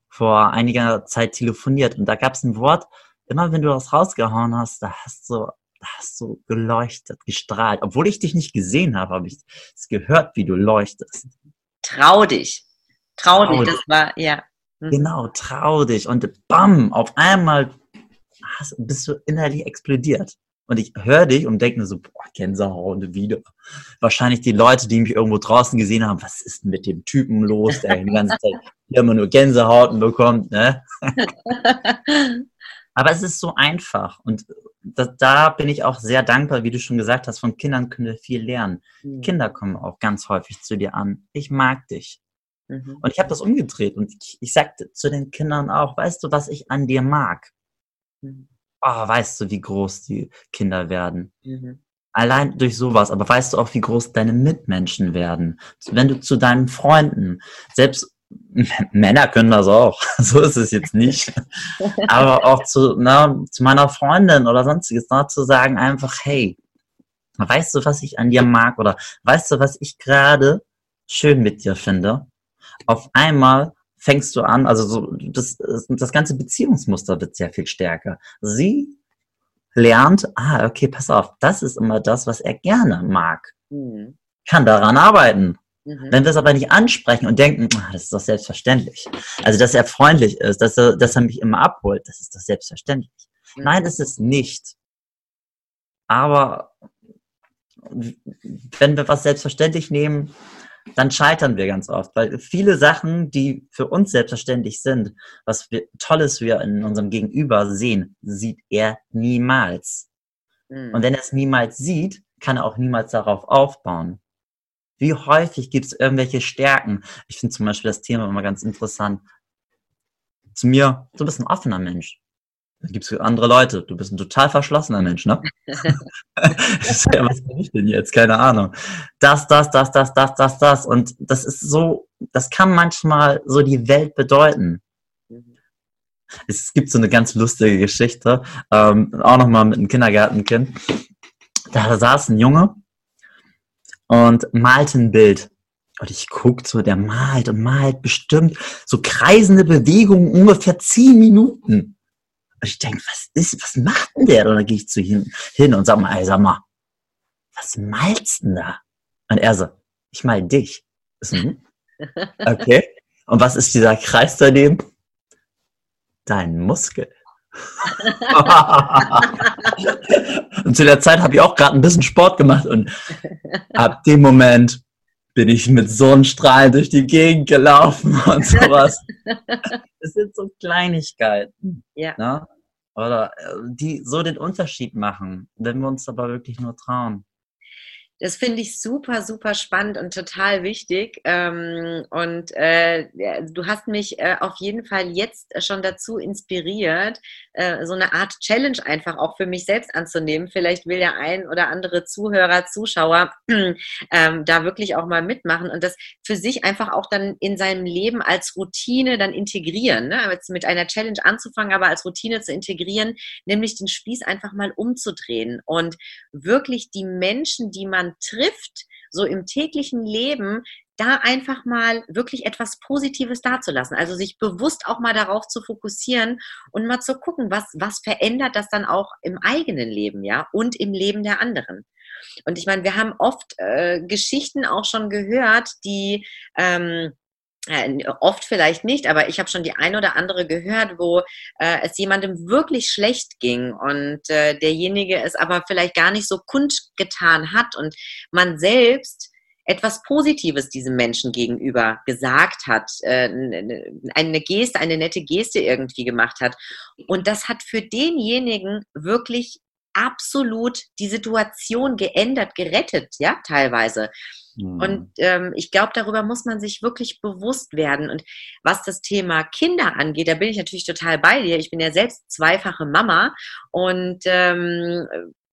vor einiger Zeit telefoniert und da gab es ein Wort, immer wenn du das rausgehauen hast, da hast du, da hast du geleuchtet, gestrahlt. Obwohl ich dich nicht gesehen habe, habe ich es gehört, wie du leuchtest. Trau dich. Trau, dich, das war, ja. Mhm. Genau, trau dich. Und bam, auf einmal hast, bist du innerlich explodiert. Und ich höre dich und denke mir so, boah, Gänsehaut wieder. Wahrscheinlich die Leute, die mich irgendwo draußen gesehen haben, was ist denn mit dem Typen los, der die ganze Zeit (laughs) immer nur Gänsehauten bekommt, ne? (laughs) Aber es ist so einfach. Und da, da, bin ich auch sehr dankbar, wie du schon gesagt hast, von Kindern können wir viel lernen. Mhm. Kinder kommen auch ganz häufig zu dir an. Ich mag dich. Mhm. Und ich habe das umgedreht und ich, ich sagte zu den Kindern auch, weißt du, was ich an dir mag? Mhm oh, weißt du, wie groß die Kinder werden. Mhm. Allein durch sowas, aber weißt du auch, wie groß deine Mitmenschen werden? Wenn du zu deinen Freunden, selbst Männer können das auch, (laughs) so ist es jetzt nicht, (laughs) aber auch zu, na, zu meiner Freundin oder sonstiges, na, zu sagen einfach, hey, weißt du, was ich an dir mag oder weißt du, was ich gerade schön mit dir finde? Auf einmal fängst du an, also so, das, das ganze Beziehungsmuster wird sehr viel stärker. Sie lernt, ah, okay, pass auf, das ist immer das, was er gerne mag. Mhm. Kann daran arbeiten. Mhm. Wenn wir es aber nicht ansprechen und denken, ah, das ist doch selbstverständlich. Also, dass er freundlich ist, dass er, dass er mich immer abholt, das ist doch selbstverständlich. Mhm. Nein, ist es nicht. Aber wenn wir was selbstverständlich nehmen, dann scheitern wir ganz oft, weil viele Sachen, die für uns selbstverständlich sind, was wir, Tolles wir in unserem Gegenüber sehen, sieht er niemals. Mhm. Und wenn er es niemals sieht, kann er auch niemals darauf aufbauen. Wie häufig gibt es irgendwelche Stärken? Ich finde zum Beispiel das Thema immer ganz interessant. Zu mir, du bist ein offener Mensch. Dann gibt es andere Leute. Du bist ein total verschlossener Mensch, ne? (laughs) (laughs) ja, was bin ich denn jetzt? Keine Ahnung. Das, das, das, das, das, das, das. Und das ist so, das kann manchmal so die Welt bedeuten. Es gibt so eine ganz lustige Geschichte, ähm, auch nochmal mit einem Kindergartenkind. Da saß ein Junge und malte ein Bild. Und ich guck so, der malt und malt bestimmt so kreisende Bewegungen ungefähr zehn Minuten. Und ich denke, was ist, was macht denn der? Und dann gehe ich zu ihm hin und sag mal, ey, sag mal, was malst denn da? Und er so, ich mal dich. Mhm. (laughs) Okay. Und was ist dieser Kreis daneben? Dein Muskel. (laughs) und zu der Zeit habe ich auch gerade ein bisschen Sport gemacht und ab dem Moment bin ich mit Sonnenstrahlen durch die Gegend gelaufen und sowas. (laughs) Das sind so Kleinigkeiten. Ja. Ne? Oder äh, die so den Unterschied machen, wenn wir uns aber wirklich nur trauen. Das finde ich super, super spannend und total wichtig. Ähm, und äh, du hast mich äh, auf jeden Fall jetzt schon dazu inspiriert, äh, so eine Art Challenge einfach auch für mich selbst anzunehmen. Vielleicht will der ein oder andere Zuhörer, Zuschauer (clears throat) ähm, da wirklich auch mal mitmachen und das für sich einfach auch dann in seinem Leben als Routine dann integrieren. Ne? Mit einer Challenge anzufangen, aber als Routine zu integrieren, nämlich den Spieß einfach mal umzudrehen und wirklich die Menschen, die man trifft, so im täglichen Leben, da einfach mal wirklich etwas Positives dazulassen. Also sich bewusst auch mal darauf zu fokussieren und mal zu gucken, was, was verändert das dann auch im eigenen Leben, ja, und im Leben der anderen. Und ich meine, wir haben oft äh, Geschichten auch schon gehört, die ähm, äh, oft vielleicht nicht, aber ich habe schon die ein oder andere gehört, wo äh, es jemandem wirklich schlecht ging und äh, derjenige es aber vielleicht gar nicht so kundgetan hat und man selbst etwas Positives diesem Menschen gegenüber gesagt hat, äh, eine Geste, eine nette Geste irgendwie gemacht hat. Und das hat für denjenigen wirklich absolut die Situation geändert, gerettet, ja, teilweise. Mhm. Und ähm, ich glaube, darüber muss man sich wirklich bewusst werden. Und was das Thema Kinder angeht, da bin ich natürlich total bei dir. Ich bin ja selbst zweifache Mama und ähm,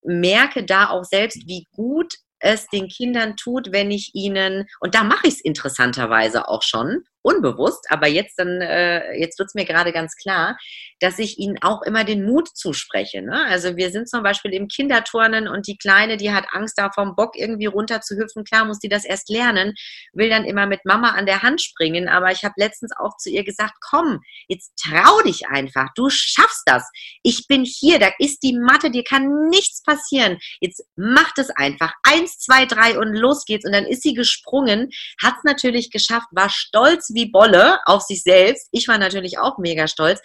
merke da auch selbst, wie gut es den Kindern tut, wenn ich ihnen, und da mache ich es interessanterweise auch schon, unbewusst, aber jetzt dann, äh, jetzt wird es mir gerade ganz klar, dass ich ihnen auch immer den Mut zuspreche. Ne? Also wir sind zum Beispiel im Kinderturnen und die Kleine, die hat Angst, da vom Bock irgendwie runter zu hüpfen. Klar muss die das erst lernen, will dann immer mit Mama an der Hand springen. Aber ich habe letztens auch zu ihr gesagt, komm, jetzt trau dich einfach, du schaffst das. Ich bin hier, da ist die Matte, dir kann nichts passieren. Jetzt mach das einfach. Eins, zwei, drei und los geht's. Und dann ist sie gesprungen, hat es natürlich geschafft, war stolz wie Bolle auf sich selbst. Ich war natürlich auch mega stolz.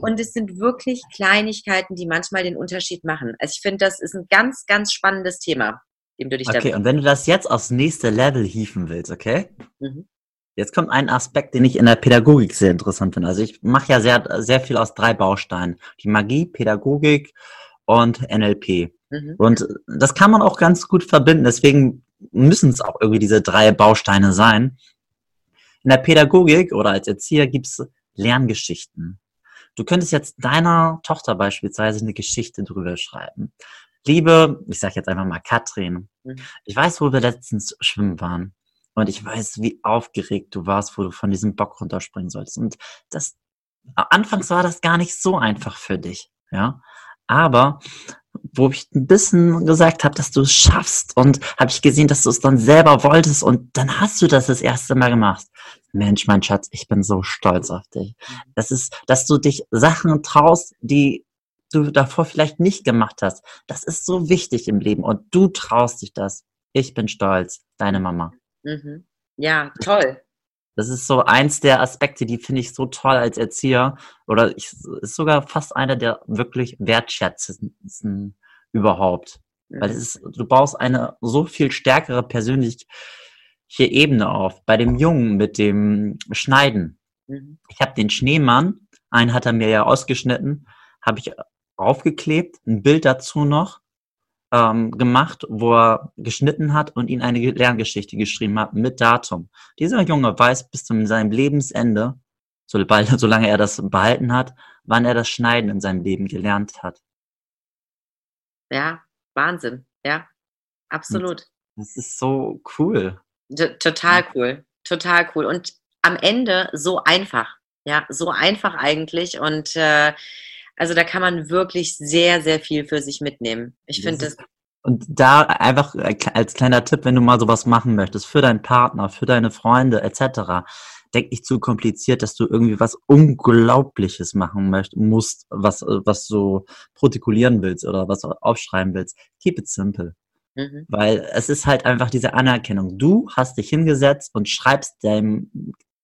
Und es sind wirklich Kleinigkeiten, die manchmal den Unterschied machen. Also ich finde, das ist ein ganz, ganz spannendes Thema, dem du dich Okay, da und wenn du das jetzt aufs nächste Level hieven willst, okay? Mhm. Jetzt kommt ein Aspekt, den ich in der Pädagogik sehr interessant finde. Also ich mache ja sehr, sehr viel aus drei Bausteinen. Die Magie, Pädagogik und NLP. Mhm. Und das kann man auch ganz gut verbinden. Deswegen müssen es auch irgendwie diese drei Bausteine sein. In der Pädagogik oder als Erzieher gibt es Lerngeschichten. Du könntest jetzt deiner Tochter beispielsweise eine Geschichte drüber schreiben. Liebe, ich sage jetzt einfach mal Katrin, mhm. ich weiß, wo wir letztens schwimmen waren. Und ich weiß, wie aufgeregt du warst, wo du von diesem Bock runterspringen sollst. Und das, anfangs war das gar nicht so einfach für dich, ja. Aber wo ich ein bisschen gesagt habe, dass du es schaffst und habe ich gesehen, dass du es dann selber wolltest und dann hast du das das erste Mal gemacht. Mensch, mein Schatz, ich bin so stolz auf dich. Das ist, dass du dich Sachen traust, die du davor vielleicht nicht gemacht hast. Das ist so wichtig im Leben und du traust dich das. Ich bin stolz, deine Mama. Mhm. Ja, toll. Das ist so eins der Aspekte, die finde ich so toll als Erzieher oder ich, ist sogar fast einer der wirklich wertschätzendsten überhaupt. Weil es ist, du baust eine so viel stärkere persönliche Ebene auf. Bei dem Jungen mit dem Schneiden. Mhm. Ich habe den Schneemann, einen hat er mir ja ausgeschnitten, habe ich aufgeklebt, ein Bild dazu noch ähm, gemacht, wo er geschnitten hat und ihn eine Lerngeschichte geschrieben hat mit Datum. Dieser Junge weiß bis zu seinem Lebensende, sobald, (laughs) solange er das behalten hat, wann er das Schneiden in seinem Leben gelernt hat. Ja, Wahnsinn. Ja, absolut. Das ist so cool. T total cool. Total cool. Und am Ende so einfach. Ja, so einfach eigentlich. Und äh, also da kann man wirklich sehr, sehr viel für sich mitnehmen. Ich finde das. Und da einfach als kleiner Tipp, wenn du mal sowas machen möchtest, für deinen Partner, für deine Freunde etc., denk nicht zu kompliziert, dass du irgendwie was Unglaubliches machen möchtest, musst, was, was so protokollieren willst oder was aufschreiben willst. Keep it simple. Mhm. Weil es ist halt einfach diese Anerkennung. Du hast dich hingesetzt und schreibst deinem,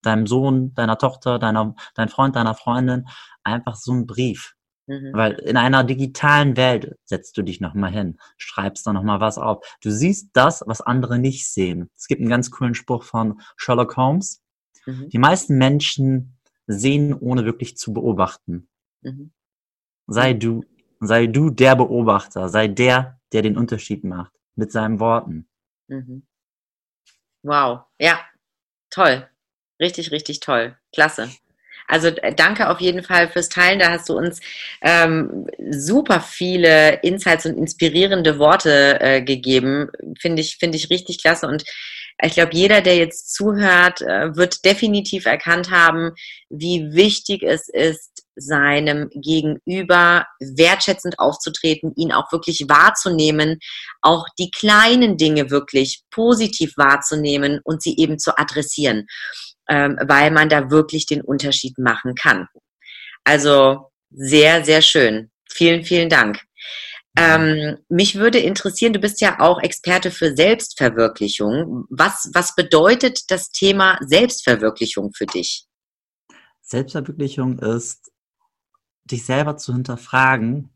deinem Sohn, deiner Tochter, deiner, dein Freund, deiner Freundin einfach so einen Brief. Mhm. Weil in einer digitalen Welt setzt du dich nochmal hin, schreibst da nochmal was auf. Du siehst das, was andere nicht sehen. Es gibt einen ganz coolen Spruch von Sherlock Holmes. Mhm. Die meisten Menschen sehen, ohne wirklich zu beobachten. Mhm. Sei du, sei du der Beobachter, sei der, der den Unterschied macht mit seinen Worten. Mhm. Wow, ja, toll. Richtig, richtig toll. Klasse. Also äh, danke auf jeden Fall fürs Teilen. Da hast du uns ähm, super viele Insights und inspirierende Worte äh, gegeben. Finde ich, finde ich richtig klasse. Und ich glaube, jeder, der jetzt zuhört, äh, wird definitiv erkannt haben, wie wichtig es ist, seinem Gegenüber wertschätzend aufzutreten, ihn auch wirklich wahrzunehmen, auch die kleinen Dinge wirklich positiv wahrzunehmen und sie eben zu adressieren ähm, weil man da wirklich den Unterschied machen kann. Also sehr, sehr schön. Vielen, vielen Dank. Ähm, mich würde interessieren, du bist ja auch Experte für Selbstverwirklichung. Was, was bedeutet das Thema Selbstverwirklichung für dich? Selbstverwirklichung ist, dich selber zu hinterfragen,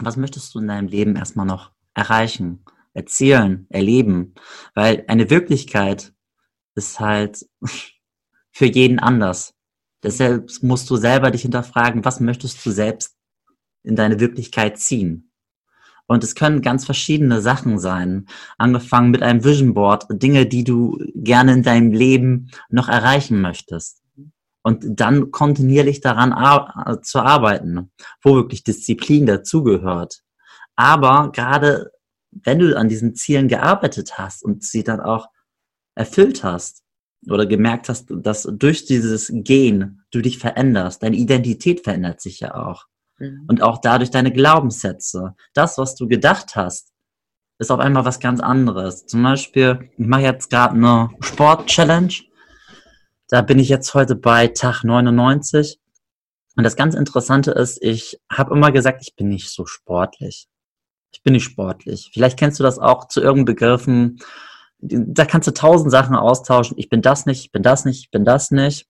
was möchtest du in deinem Leben erstmal noch erreichen, erzielen, erleben? Weil eine Wirklichkeit ist halt für jeden anders. Deshalb musst du selber dich hinterfragen, was möchtest du selbst in deine Wirklichkeit ziehen. Und es können ganz verschiedene Sachen sein. Angefangen mit einem Vision Board, Dinge, die du gerne in deinem Leben noch erreichen möchtest. Und dann kontinuierlich daran ar zu arbeiten, wo wirklich Disziplin dazugehört. Aber gerade wenn du an diesen Zielen gearbeitet hast und sie dann auch erfüllt hast, oder gemerkt hast, dass durch dieses Gehen du dich veränderst, deine Identität verändert sich ja auch. Mhm. Und auch dadurch deine Glaubenssätze. Das, was du gedacht hast, ist auf einmal was ganz anderes. Zum Beispiel, ich mache jetzt gerade eine Sport-Challenge. Da bin ich jetzt heute bei Tag 99. Und das ganz Interessante ist, ich habe immer gesagt, ich bin nicht so sportlich. Ich bin nicht sportlich. Vielleicht kennst du das auch zu irgendeinen Begriffen, da kannst du tausend Sachen austauschen. Ich bin das nicht, ich bin das nicht, ich bin das nicht.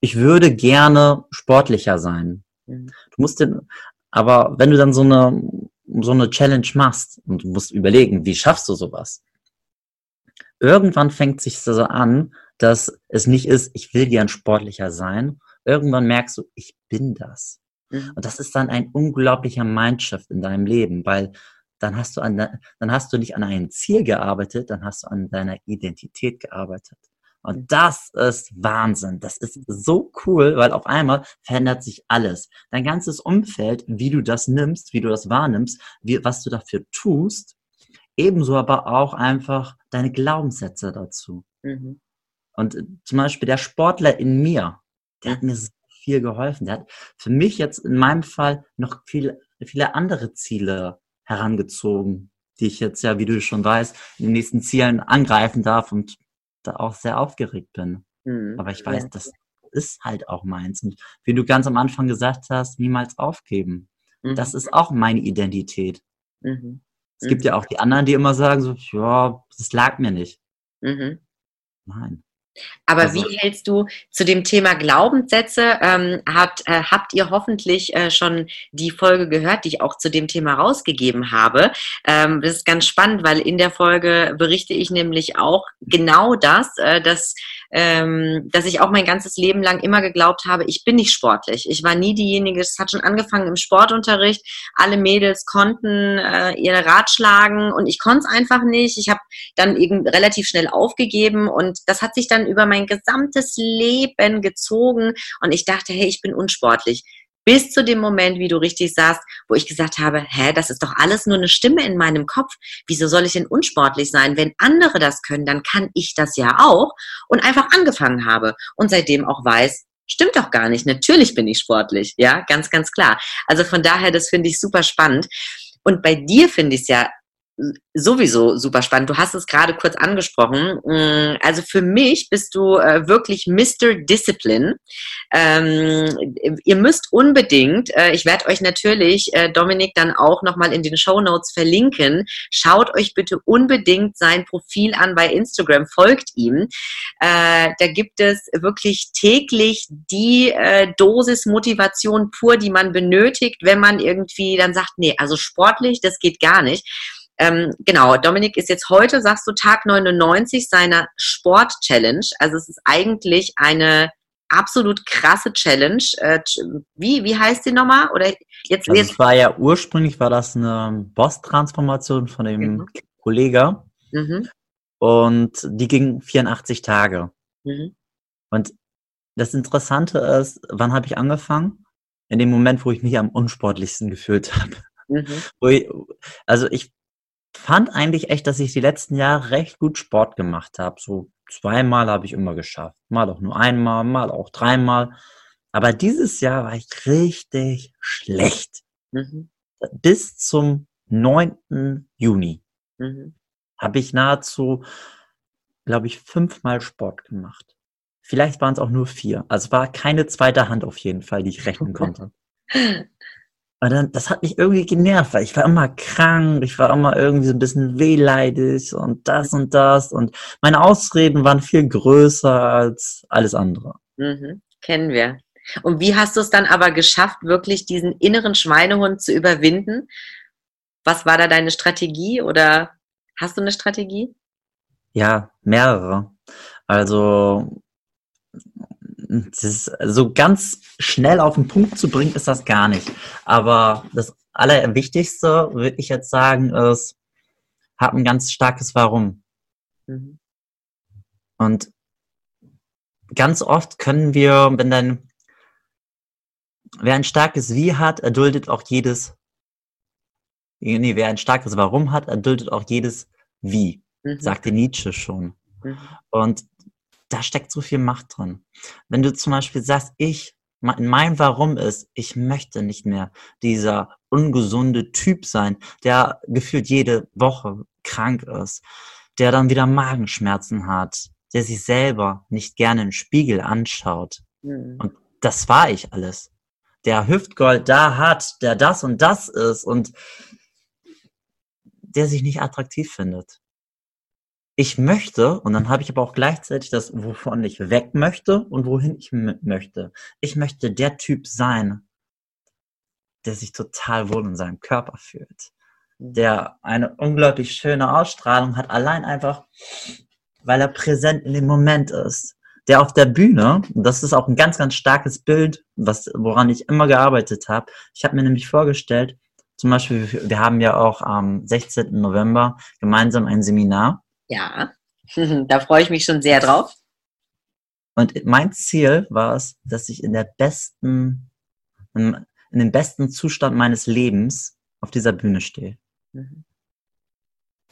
Ich würde gerne sportlicher sein. Mhm. Du musst den, aber wenn du dann so eine, so eine Challenge machst und du musst überlegen, wie schaffst du sowas? Irgendwann fängt sich so an, dass es nicht ist, ich will gern sportlicher sein. Irgendwann merkst du, ich bin das. Mhm. Und das ist dann ein unglaublicher Mindshift in deinem Leben, weil dann hast du an, dann hast du nicht an einem Ziel gearbeitet, dann hast du an deiner Identität gearbeitet. Und mhm. das ist Wahnsinn. Das ist so cool, weil auf einmal verändert sich alles. Dein ganzes Umfeld, wie du das nimmst, wie du das wahrnimmst, wie, was du dafür tust, ebenso aber auch einfach deine Glaubenssätze dazu. Mhm. Und zum Beispiel der Sportler in mir, der hat mir so viel geholfen. Der hat für mich jetzt in meinem Fall noch viele, viele andere Ziele herangezogen, die ich jetzt ja, wie du schon weißt, in den nächsten Zielen angreifen darf und da auch sehr aufgeregt bin. Mhm. Aber ich weiß, ja. das ist halt auch meins. Und wie du ganz am Anfang gesagt hast, niemals aufgeben. Mhm. Das ist auch meine Identität. Mhm. Es gibt ja auch die anderen, die immer sagen so, ja, das lag mir nicht. Mhm. Nein. Aber also, wie hältst du zu dem Thema Glaubenssätze? Ähm, hat, äh, habt ihr hoffentlich äh, schon die Folge gehört, die ich auch zu dem Thema rausgegeben habe? Ähm, das ist ganz spannend, weil in der Folge berichte ich nämlich auch genau das, äh, dass ähm, dass ich auch mein ganzes Leben lang immer geglaubt habe, ich bin nicht sportlich. Ich war nie diejenige, es hat schon angefangen im Sportunterricht. Alle Mädels konnten äh, ihre Rad schlagen und ich konnte es einfach nicht. Ich habe dann eben relativ schnell aufgegeben und das hat sich dann über mein gesamtes Leben gezogen und ich dachte, hey, ich bin unsportlich bis zu dem Moment, wie du richtig sagst, wo ich gesagt habe, hä, das ist doch alles nur eine Stimme in meinem Kopf. Wieso soll ich denn unsportlich sein? Wenn andere das können, dann kann ich das ja auch. Und einfach angefangen habe und seitdem auch weiß, stimmt doch gar nicht. Natürlich bin ich sportlich. Ja, ganz, ganz klar. Also von daher, das finde ich super spannend. Und bei dir finde ich es ja sowieso super spannend. Du hast es gerade kurz angesprochen. Mm, also für mich bist du äh, wirklich Mr. Discipline. Ähm, ihr müsst unbedingt, äh, ich werde euch natürlich, äh, Dominik, dann auch nochmal in den Show Notes verlinken. Schaut euch bitte unbedingt sein Profil an bei Instagram, folgt ihm. Da gibt es wirklich täglich die Dosis Motivation pur, die man benötigt, wenn man irgendwie dann sagt, nee, also sportlich, das geht gar nicht. Ähm, genau, Dominik ist jetzt heute, sagst du, Tag 99 seiner Sport-Challenge. Also es ist eigentlich eine absolut krasse Challenge. Äh, wie, wie heißt die nochmal? Oder jetzt, also es war ja ursprünglich war das eine Boss-Transformation von dem mhm. Kollege. Mhm. Und die ging 84 Tage. Mhm. Und das Interessante ist, wann habe ich angefangen? In dem Moment, wo ich mich am unsportlichsten gefühlt habe. Mhm. also ich fand eigentlich echt, dass ich die letzten Jahre recht gut Sport gemacht habe. So zweimal habe ich immer geschafft. Mal auch nur einmal, mal auch dreimal. Aber dieses Jahr war ich richtig schlecht. Mhm. Bis zum 9. Juni mhm. habe ich nahezu, glaube ich, fünfmal Sport gemacht. Vielleicht waren es auch nur vier. Also war keine zweite Hand auf jeden Fall, die ich rechnen (laughs) konnte. Und dann, das hat mich irgendwie genervt, weil ich war immer krank, ich war immer irgendwie so ein bisschen wehleidig und das und das und meine Ausreden waren viel größer als alles andere. Mhm, kennen wir. Und wie hast du es dann aber geschafft, wirklich diesen inneren Schweinehund zu überwinden? Was war da deine Strategie oder hast du eine Strategie? Ja, mehrere. Also das so ganz schnell auf den Punkt zu bringen, ist das gar nicht. Aber das Allerwichtigste, würde ich jetzt sagen, ist, hab ein ganz starkes Warum. Mhm. Und ganz oft können wir, wenn dann, wer ein starkes Wie hat, erduldet auch jedes, nee, wer ein starkes Warum hat, erduldet auch jedes Wie, mhm. sagte Nietzsche schon. Mhm. Und da steckt so viel Macht drin. Wenn du zum Beispiel sagst, ich, mein Warum ist, ich möchte nicht mehr dieser ungesunde Typ sein, der gefühlt jede Woche krank ist, der dann wieder Magenschmerzen hat, der sich selber nicht gerne im Spiegel anschaut. Mhm. Und das war ich alles. Der Hüftgold da hat, der das und das ist und der sich nicht attraktiv findet. Ich möchte, und dann habe ich aber auch gleichzeitig das, wovon ich weg möchte und wohin ich möchte. Ich möchte der Typ sein, der sich total wohl in seinem Körper fühlt, der eine unglaublich schöne Ausstrahlung hat, allein einfach, weil er präsent in dem Moment ist. Der auf der Bühne, das ist auch ein ganz, ganz starkes Bild, was, woran ich immer gearbeitet habe. Ich habe mir nämlich vorgestellt, zum Beispiel, wir haben ja auch am 16. November gemeinsam ein Seminar. Ja, (laughs) da freue ich mich schon sehr drauf. Und mein Ziel war es, dass ich in der besten, in, in dem besten Zustand meines Lebens auf dieser Bühne stehe. Mhm.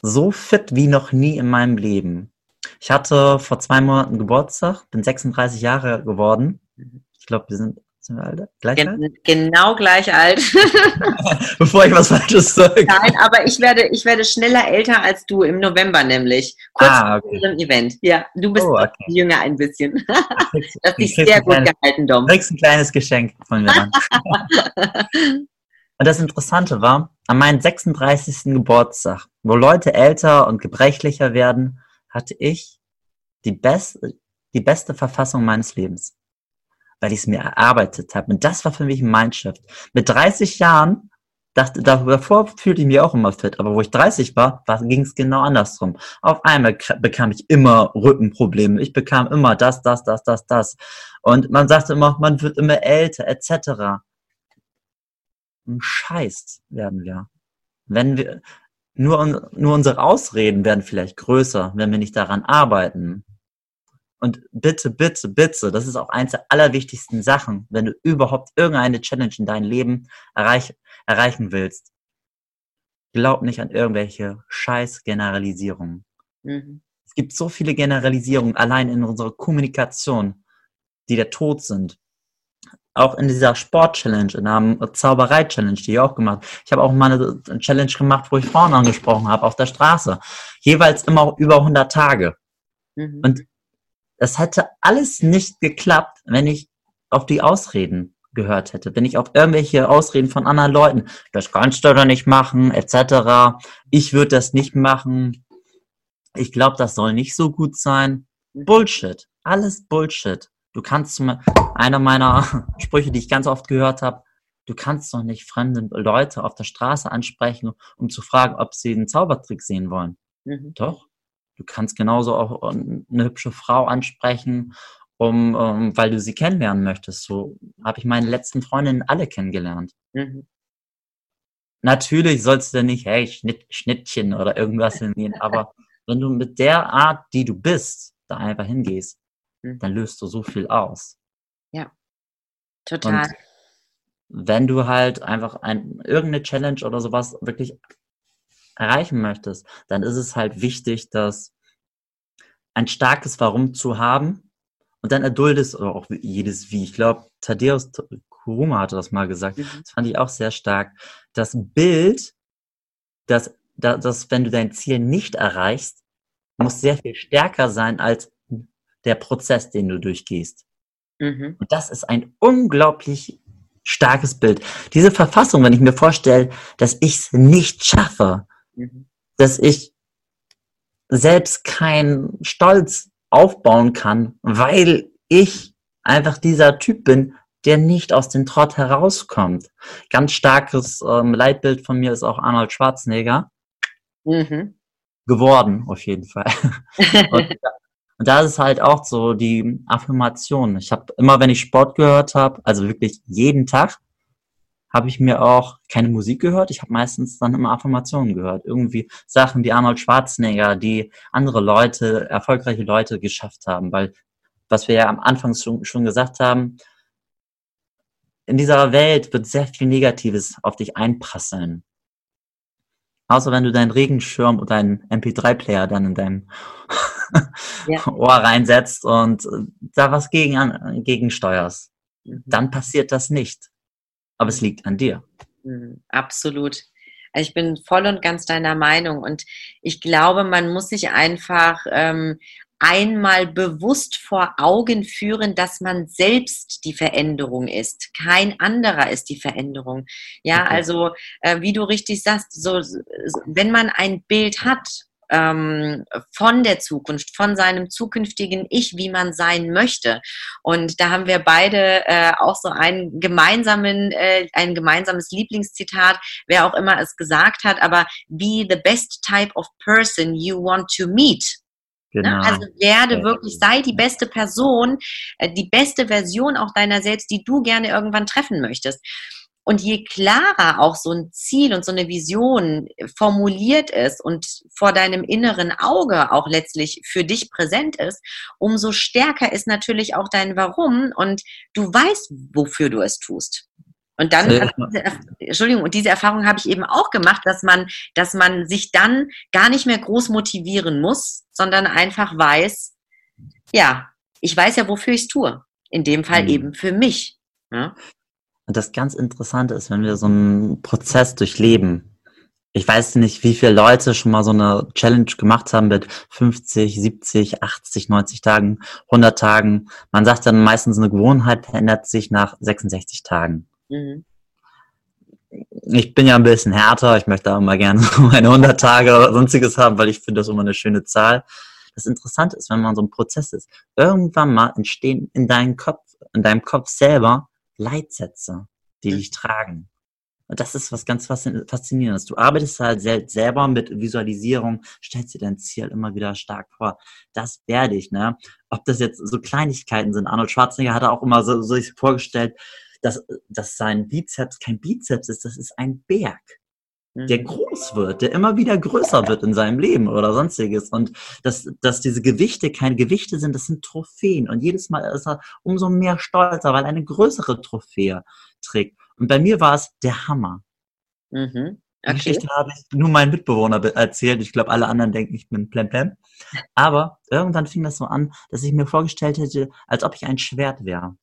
So fit wie noch nie in meinem Leben. Ich hatte vor zwei Monaten Geburtstag, bin 36 Jahre geworden. Mhm. Ich glaube, wir sind sind wir alle gleich Gen alt? Genau gleich alt. (laughs) (laughs) Bevor ich was Falsches sage. Nein, aber ich werde, ich werde schneller älter als du im November nämlich. Kurz ah, okay. vor dem Event. Ja, du bist oh, okay. jünger ein bisschen. (laughs) das ist dich sehr gut kleines, gehalten, Dom. Du kriegst ein kleines Geschenk von mir und das Interessante war, an meinem 36. Geburtstag, wo Leute älter und gebrechlicher werden, hatte ich die, best, die beste Verfassung meines Lebens weil ich es mir erarbeitet habe. Und das war für mich ein Mindshift. Mit 30 Jahren dachte, davor fühlte ich mich auch immer fit, aber wo ich 30 war, war ging es genau andersrum. Auf einmal bekam ich immer Rückenprobleme. Ich bekam immer das, das, das, das, das. Und man sagte immer, man wird immer älter, etc. Ein Scheiß werden wir. Wenn wir, nur, nur unsere Ausreden werden vielleicht größer, wenn wir nicht daran arbeiten. Und bitte, bitte, bitte, das ist auch eins der allerwichtigsten Sachen, wenn du überhaupt irgendeine Challenge in deinem Leben erreich, erreichen willst. Glaub nicht an irgendwelche Scheiß-Generalisierungen. Mhm. Es gibt so viele Generalisierungen allein in unserer Kommunikation, die der Tod sind. Auch in dieser Sport-Challenge, in der Zauberei-Challenge, die ich auch gemacht habe. Ich habe auch mal eine Challenge gemacht, wo ich Frauen angesprochen habe auf der Straße. Jeweils immer über 100 Tage. Mhm. Und das hätte alles nicht geklappt, wenn ich auf die Ausreden gehört hätte, wenn ich auf irgendwelche Ausreden von anderen Leuten, das kannst du doch nicht machen, etc. Ich würde das nicht machen. Ich glaube, das soll nicht so gut sein. Bullshit. Alles Bullshit. Du kannst, einer meiner (laughs) Sprüche, die ich ganz oft gehört habe, du kannst doch nicht fremde Leute auf der Straße ansprechen, um zu fragen, ob sie einen Zaubertrick sehen wollen. Mhm. Doch. Du kannst genauso auch eine hübsche Frau ansprechen, um, um ähm, weil du sie kennenlernen möchtest. So habe ich meine letzten Freundinnen alle kennengelernt. Mhm. Natürlich sollst du nicht, hey, Schnitt, Schnittchen oder irgendwas (laughs) hingehen, aber wenn du mit der Art, die du bist, da einfach hingehst, mhm. dann löst du so viel aus. Ja, total. Und wenn du halt einfach ein, irgendeine Challenge oder sowas wirklich erreichen möchtest, dann ist es halt wichtig, dass ein starkes Warum zu haben und dann erduldest oder auch jedes Wie. Ich glaube, Thaddeus Kuruma hatte das mal gesagt. Mhm. Das fand ich auch sehr stark. Das Bild, dass, dass, wenn du dein Ziel nicht erreichst, muss sehr viel stärker sein als der Prozess, den du durchgehst. Mhm. Und das ist ein unglaublich starkes Bild. Diese Verfassung, wenn ich mir vorstelle, dass ich es nicht schaffe, Mhm. dass ich selbst keinen Stolz aufbauen kann, weil ich einfach dieser Typ bin, der nicht aus dem Trott herauskommt. Ganz starkes ähm, Leitbild von mir ist auch Arnold Schwarzenegger. Mhm. Geworden, auf jeden Fall. (laughs) und, und da ist halt auch so die Affirmation. Ich habe immer, wenn ich Sport gehört habe, also wirklich jeden Tag, habe ich mir auch keine Musik gehört. Ich habe meistens dann immer Affirmationen gehört. Irgendwie Sachen, die Arnold Schwarzenegger, die andere Leute, erfolgreiche Leute geschafft haben. Weil, was wir ja am Anfang schon, schon gesagt haben, in dieser Welt wird sehr viel Negatives auf dich einprasseln. Außer wenn du deinen Regenschirm oder deinen MP3-Player dann in dein (laughs) ja. Ohr reinsetzt und da was gegen, gegen steuerst. Mhm. Dann passiert das nicht aber es liegt an dir. Mhm, absolut. Also ich bin voll und ganz deiner Meinung und ich glaube, man muss sich einfach ähm, einmal bewusst vor Augen führen, dass man selbst die Veränderung ist. Kein anderer ist die Veränderung. Ja, okay. also äh, wie du richtig sagst, so, wenn man ein Bild hat ähm, von der Zukunft, von seinem zukünftigen Ich, wie man sein möchte. Und da haben wir beide äh, auch so einen gemeinsamen, äh, ein gemeinsames Lieblingszitat, wer auch immer es gesagt hat, aber be the best type of person you want to meet. Ne? Genau. Also werde wirklich, sei die beste Person, äh, die beste Version auch deiner selbst, die du gerne irgendwann treffen möchtest. Und je klarer auch so ein Ziel und so eine Vision formuliert ist und vor deinem inneren Auge auch letztlich für dich präsent ist, umso stärker ist natürlich auch dein Warum und du weißt, wofür du es tust. Und dann. Entschuldigung, und diese Erfahrung habe ich eben auch gemacht, dass man, dass man sich dann gar nicht mehr groß motivieren muss, sondern einfach weiß, ja, ich weiß ja, wofür ich es tue. In dem Fall mhm. eben für mich. Ja? Und das ganz Interessante ist, wenn wir so einen Prozess durchleben. Ich weiß nicht, wie viele Leute schon mal so eine Challenge gemacht haben mit 50, 70, 80, 90 Tagen, 100 Tagen. Man sagt dann meistens, eine Gewohnheit verändert sich nach 66 Tagen. Mhm. Ich bin ja ein bisschen härter. Ich möchte auch mal gerne (laughs) meine 100 Tage oder sonstiges haben, weil ich finde das immer eine schöne Zahl. Das Interessante ist, wenn man so ein Prozess ist, irgendwann mal entstehen in deinem Kopf, in deinem Kopf selber Leitsätze, die dich tragen. Und das ist was ganz Faszinierendes. Du arbeitest halt selber mit Visualisierung, stellst dir dein Ziel immer wieder stark vor. Das werde ich, ne? Ob das jetzt so Kleinigkeiten sind. Arnold Schwarzenegger hat auch immer so, so sich vorgestellt, dass, dass sein Bizeps kein Bizeps ist, das ist ein Berg der mhm. groß wird, der immer wieder größer wird in seinem Leben oder sonstiges. Und dass, dass diese Gewichte keine Gewichte sind, das sind Trophäen. Und jedes Mal ist er umso mehr stolzer, weil er eine größere Trophäe trägt. Und bei mir war es der Hammer. Mhm. Okay. Die Geschichte habe ich nur meinen Mitbewohner erzählt. Ich glaube, alle anderen denken, ich bin plem Aber irgendwann fing das so an, dass ich mir vorgestellt hätte, als ob ich ein Schwert wäre.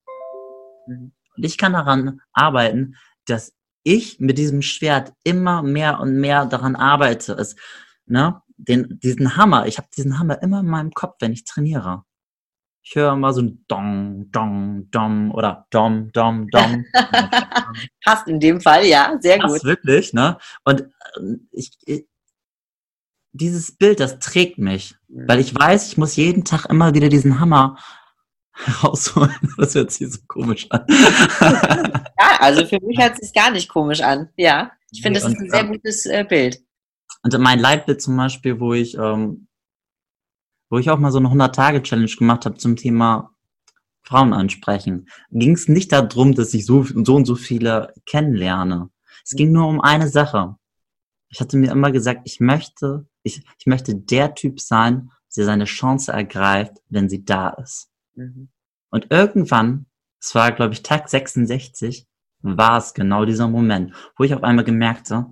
Mhm. Und ich kann daran arbeiten, dass ich mit diesem Schwert immer mehr und mehr daran arbeite, ist, ne, den, diesen Hammer, ich habe diesen Hammer immer in meinem Kopf, wenn ich trainiere. Ich höre immer so ein Dong, Dong, Dom oder Dom, Dom, Dom. (laughs) Passt in dem Fall, ja, sehr Passt gut. wirklich, ne? Und äh, ich, ich, dieses Bild, das trägt mich, mhm. weil ich weiß, ich muss jeden Tag immer wieder diesen Hammer (laughs) rausholen. Das hört sich so komisch an. (laughs) ja, also für mich hört es sich gar nicht komisch an. Ja, ich finde, das ist ein sehr gutes äh, Bild. Und mein Leitbild zum Beispiel, wo ich, ähm, wo ich auch mal so eine 100-Tage-Challenge gemacht habe zum Thema Frauen ansprechen, ging es nicht darum, dass ich so, so und so viele kennenlerne. Es ging nur um eine Sache. Ich hatte mir immer gesagt, ich möchte, ich, ich möchte der Typ sein, der seine Chance ergreift, wenn sie da ist. Mhm. Und irgendwann, es war, glaube ich, Tag 66, war es genau dieser Moment, wo ich auf einmal gemerkte,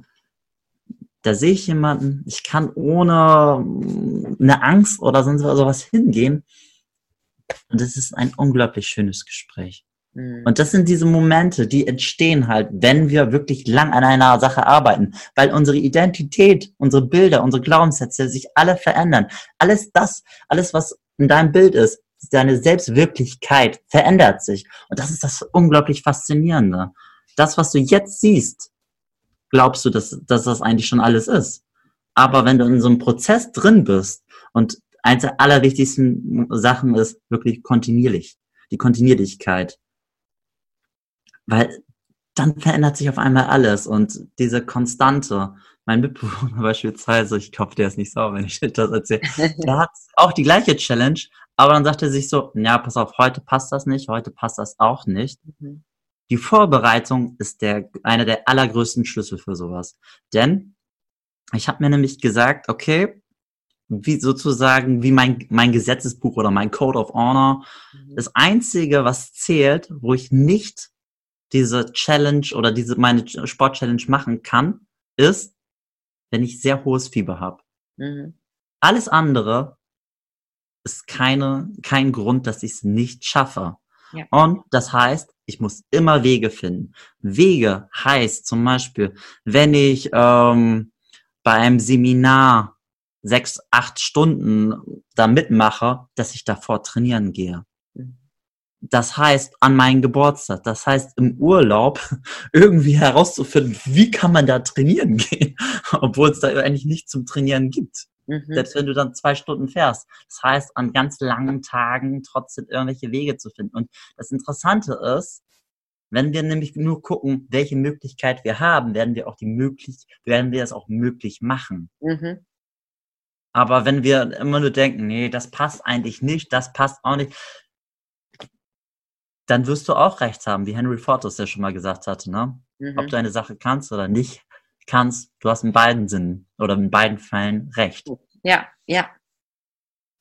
da sehe ich jemanden, ich kann ohne mm, eine Angst oder sonst was hingehen. Und es ist ein unglaublich schönes Gespräch. Mhm. Und das sind diese Momente, die entstehen halt, wenn wir wirklich lang an einer Sache arbeiten, weil unsere Identität, unsere Bilder, unsere Glaubenssätze sich alle verändern. Alles das, alles was in deinem Bild ist, deine Selbstwirklichkeit verändert sich. Und das ist das unglaublich Faszinierende. Das, was du jetzt siehst, glaubst du, dass, dass das eigentlich schon alles ist. Aber wenn du in so einem Prozess drin bist und eins der allerwichtigsten Sachen ist wirklich kontinuierlich, die Kontinuierlichkeit. Weil dann verändert sich auf einmal alles und diese Konstante. Mein Mitbewohner (laughs) beispielsweise, ich hoffe, der ist nicht sauer, wenn ich das erzähle, der hat auch die gleiche Challenge, aber dann sagt er sich so, ja, pass auf, heute passt das nicht, heute passt das auch nicht. Mhm. Die Vorbereitung ist der, einer der allergrößten Schlüssel für sowas. Denn ich habe mir nämlich gesagt, okay, wie sozusagen wie mein, mein Gesetzesbuch oder mein Code of Honor. Mhm. Das Einzige, was zählt, wo ich nicht diese Challenge oder diese meine Sport-Challenge machen kann, ist, wenn ich sehr hohes Fieber habe. Mhm. Alles andere ist keine, kein Grund, dass ich es nicht schaffe. Ja. Und das heißt, ich muss immer Wege finden. Wege heißt zum Beispiel, wenn ich ähm, bei einem Seminar sechs, acht Stunden da mitmache, dass ich davor trainieren gehe. Das heißt, an meinen Geburtstag, das heißt, im Urlaub (laughs) irgendwie herauszufinden, wie kann man da trainieren gehen, (laughs) obwohl es da eigentlich nicht zum Trainieren gibt. Mhm. Selbst wenn du dann zwei Stunden fährst. Das heißt, an ganz langen Tagen trotzdem irgendwelche Wege zu finden. Und das Interessante ist, wenn wir nämlich nur gucken, welche Möglichkeit wir haben, werden wir auch die möglich, werden wir es auch möglich machen. Mhm. Aber wenn wir immer nur denken, nee, das passt eigentlich nicht, das passt auch nicht, dann wirst du auch rechts haben, wie Henry Ford das ja schon mal gesagt hatte, ne? Mhm. Ob du eine Sache kannst oder nicht kannst, du hast in beiden Sinnen oder in beiden Fällen recht. Ja, ja,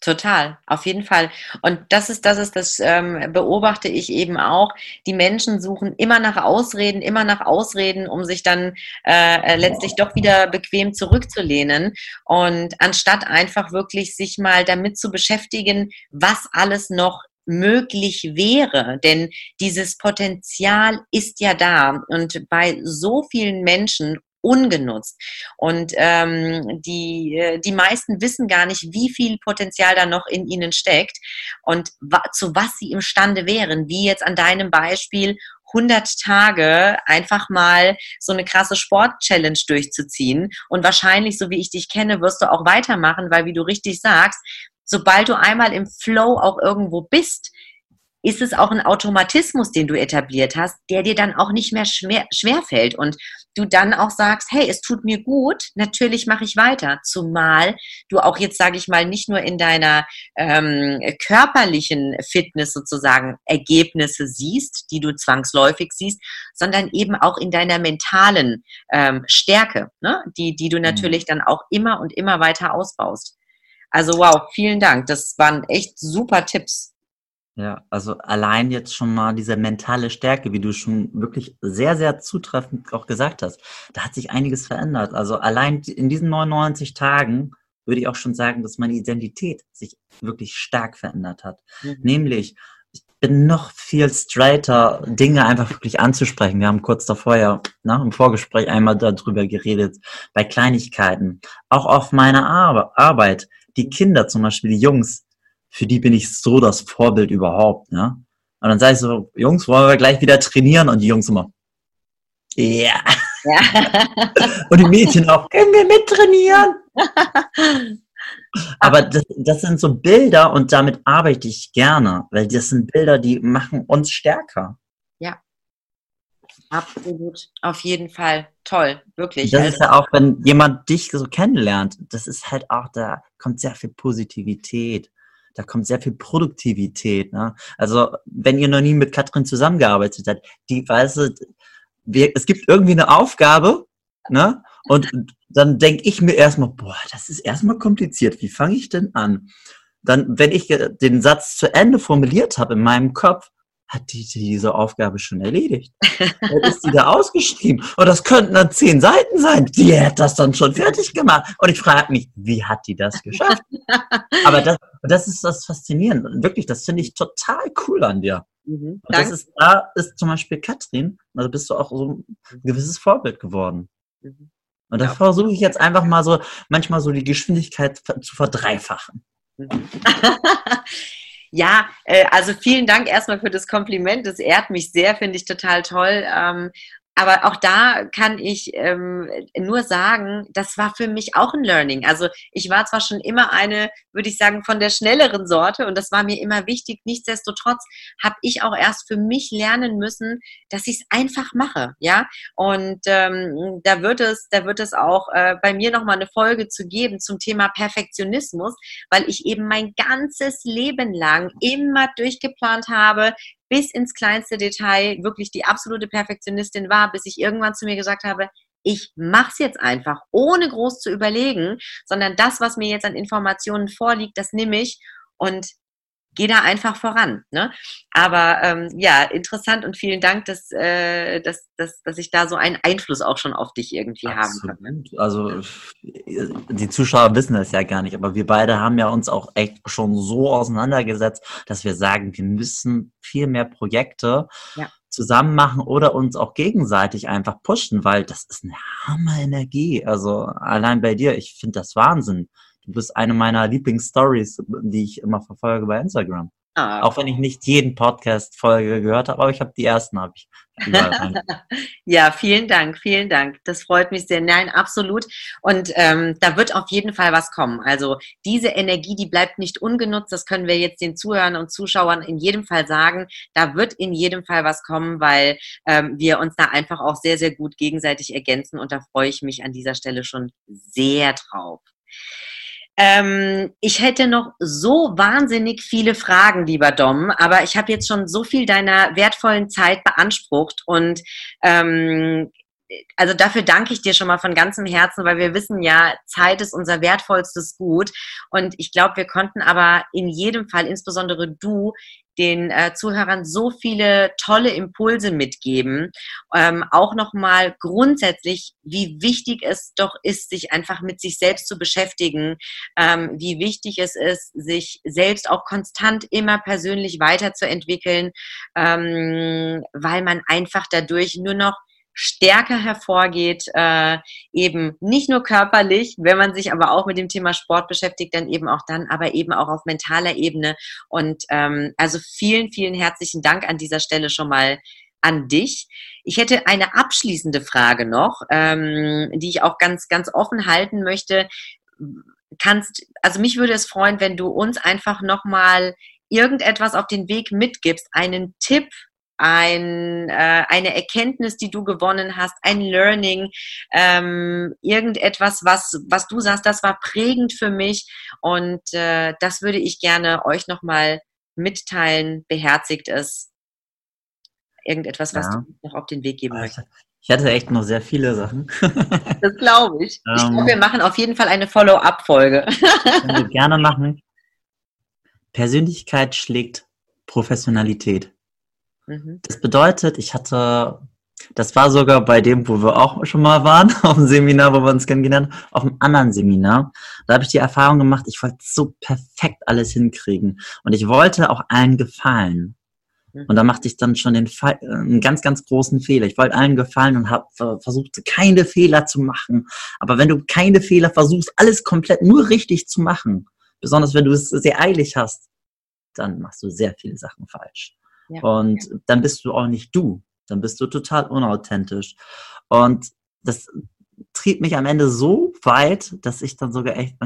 Total, auf jeden Fall. Und das ist, das ist, das ähm, beobachte ich eben auch. Die Menschen suchen immer nach Ausreden, immer nach Ausreden, um sich dann äh, äh, letztlich doch wieder bequem zurückzulehnen. Und anstatt einfach wirklich sich mal damit zu beschäftigen, was alles noch möglich wäre. Denn dieses Potenzial ist ja da. Und bei so vielen Menschen ungenutzt. Und ähm, die, äh, die meisten wissen gar nicht, wie viel Potenzial da noch in ihnen steckt und wa zu was sie imstande wären, wie jetzt an deinem Beispiel 100 Tage einfach mal so eine krasse Sport-Challenge durchzuziehen. Und wahrscheinlich, so wie ich dich kenne, wirst du auch weitermachen, weil wie du richtig sagst, sobald du einmal im Flow auch irgendwo bist, ist es auch ein Automatismus, den du etabliert hast, der dir dann auch nicht mehr schwer, schwer fällt und du dann auch sagst, hey, es tut mir gut, natürlich mache ich weiter. Zumal du auch jetzt, sage ich mal, nicht nur in deiner ähm, körperlichen Fitness sozusagen Ergebnisse siehst, die du zwangsläufig siehst, sondern eben auch in deiner mentalen ähm, Stärke, ne? die, die du mhm. natürlich dann auch immer und immer weiter ausbaust. Also wow, vielen Dank. Das waren echt super Tipps. Ja, also allein jetzt schon mal diese mentale Stärke, wie du schon wirklich sehr, sehr zutreffend auch gesagt hast, da hat sich einiges verändert. Also allein in diesen 99 Tagen würde ich auch schon sagen, dass meine Identität sich wirklich stark verändert hat. Mhm. Nämlich, ich bin noch viel straighter, Dinge einfach wirklich anzusprechen. Wir haben kurz davor ja nach dem Vorgespräch einmal darüber geredet, bei Kleinigkeiten. Auch auf meiner Arbeit. Die Kinder zum Beispiel, die Jungs, für die bin ich so das Vorbild überhaupt, ne? Und dann sage ich so, Jungs, wollen wir gleich wieder trainieren? Und die Jungs immer, yeah. ja. (laughs) Und die Mädchen auch, können wir mittrainieren? (laughs) Aber das, das sind so Bilder und damit arbeite ich gerne, weil das sind Bilder, die machen uns stärker. Ja, absolut, auf jeden Fall. Toll, wirklich. Das also, ist ja auch, wenn jemand dich so kennenlernt, das ist halt auch, da kommt sehr viel Positivität da kommt sehr viel Produktivität. Ne? Also wenn ihr noch nie mit Katrin zusammengearbeitet habt, die weiß, es gibt irgendwie eine Aufgabe, ne? Und dann denke ich mir erstmal, boah, das ist erstmal kompliziert. Wie fange ich denn an? Dann, wenn ich den Satz zu Ende formuliert habe in meinem Kopf, hat die diese Aufgabe schon erledigt. Dann ist die da ausgeschrieben. Und das könnten dann zehn Seiten sein. Die hat das dann schon fertig gemacht. Und ich frage mich, wie hat die das geschafft? Aber das, das ist das Faszinierende. Und wirklich, das finde ich total cool an dir. Mhm, und das ist, da ist zum Beispiel Katrin, also bist du auch so ein gewisses Vorbild geworden. Mhm. Und da ja. versuche ich jetzt einfach mal so, manchmal so die Geschwindigkeit zu verdreifachen. (laughs) Ja, äh, also vielen Dank erstmal für das Kompliment. Das ehrt mich sehr, finde ich total toll. Aber auch da kann ich ähm, nur sagen, das war für mich auch ein Learning. Also ich war zwar schon immer eine, würde ich sagen, von der schnelleren Sorte und das war mir immer wichtig. Nichtsdestotrotz habe ich auch erst für mich lernen müssen, dass ich es einfach mache, ja. Und ähm, da wird es, da wird es auch äh, bei mir noch mal eine Folge zu geben zum Thema Perfektionismus, weil ich eben mein ganzes Leben lang immer durchgeplant habe, bis ins kleinste Detail wirklich die absolute Perfektionistin war, bis ich irgendwann zu mir gesagt habe, ich mache es jetzt einfach, ohne groß zu überlegen, sondern das, was mir jetzt an Informationen vorliegt, das nehme ich. Und geh da einfach voran. Ne? Aber ähm, ja, interessant und vielen Dank, dass, äh, dass, dass, dass ich da so einen Einfluss auch schon auf dich irgendwie Absolut. haben kann. Also die Zuschauer wissen das ja gar nicht, aber wir beide haben ja uns auch echt schon so auseinandergesetzt, dass wir sagen, wir müssen viel mehr Projekte ja. zusammen machen oder uns auch gegenseitig einfach pushen, weil das ist eine Hammer Energie. Also allein bei dir, ich finde das Wahnsinn Du bist eine meiner Lieblingsstories, die ich immer verfolge bei Instagram. Ah. Auch wenn ich nicht jeden Podcast-Folge gehört habe, aber ich habe die ersten, habe ich. (laughs) ja, vielen Dank, vielen Dank. Das freut mich sehr. Nein, absolut. Und ähm, da wird auf jeden Fall was kommen. Also diese Energie, die bleibt nicht ungenutzt. Das können wir jetzt den Zuhörern und Zuschauern in jedem Fall sagen. Da wird in jedem Fall was kommen, weil ähm, wir uns da einfach auch sehr, sehr gut gegenseitig ergänzen. Und da freue ich mich an dieser Stelle schon sehr drauf. Ähm, ich hätte noch so wahnsinnig viele Fragen, lieber Dom, aber ich habe jetzt schon so viel deiner wertvollen Zeit beansprucht und ähm, also dafür danke ich dir schon mal von ganzem Herzen, weil wir wissen ja, Zeit ist unser wertvollstes Gut. Und ich glaube, wir konnten aber in jedem Fall, insbesondere du, den äh, Zuhörern so viele tolle Impulse mitgeben. Ähm, auch nochmal grundsätzlich, wie wichtig es doch ist, sich einfach mit sich selbst zu beschäftigen, ähm, wie wichtig es ist, sich selbst auch konstant immer persönlich weiterzuentwickeln, ähm, weil man einfach dadurch nur noch stärker hervorgeht, äh, eben nicht nur körperlich, wenn man sich aber auch mit dem Thema Sport beschäftigt, dann eben auch dann, aber eben auch auf mentaler Ebene. Und ähm, also vielen, vielen herzlichen Dank an dieser Stelle schon mal an dich. Ich hätte eine abschließende Frage noch, ähm, die ich auch ganz, ganz offen halten möchte. Kannst, also mich würde es freuen, wenn du uns einfach nochmal irgendetwas auf den Weg mitgibst, einen Tipp, ein, äh, eine Erkenntnis, die du gewonnen hast, ein Learning, ähm, irgendetwas, was, was du sagst, das war prägend für mich und äh, das würde ich gerne euch nochmal mitteilen, beherzigt es. Irgendetwas, was ja. du noch auf den Weg geben möchtest. Ich hatte echt noch sehr viele Sachen. (laughs) das glaube ich. Ich glaube, ähm. wir machen auf jeden Fall eine Follow-up-Folge. (laughs) Können wir gerne machen. Persönlichkeit schlägt Professionalität. Mhm. Das bedeutet, ich hatte, das war sogar bei dem, wo wir auch schon mal waren, (laughs) auf dem Seminar, wo wir uns kennengelernt haben, auf einem anderen Seminar. Da habe ich die Erfahrung gemacht, ich wollte so perfekt alles hinkriegen. Und ich wollte auch allen gefallen. Mhm. Und da machte ich dann schon den Fall, einen ganz, ganz großen Fehler. Ich wollte allen gefallen und habe versucht, keine Fehler zu machen. Aber wenn du keine Fehler versuchst, alles komplett nur richtig zu machen, besonders wenn du es sehr eilig hast, dann machst du sehr viele Sachen falsch. Und dann bist du auch nicht du. Dann bist du total unauthentisch. Und das trieb mich am Ende so weit, dass ich dann sogar echt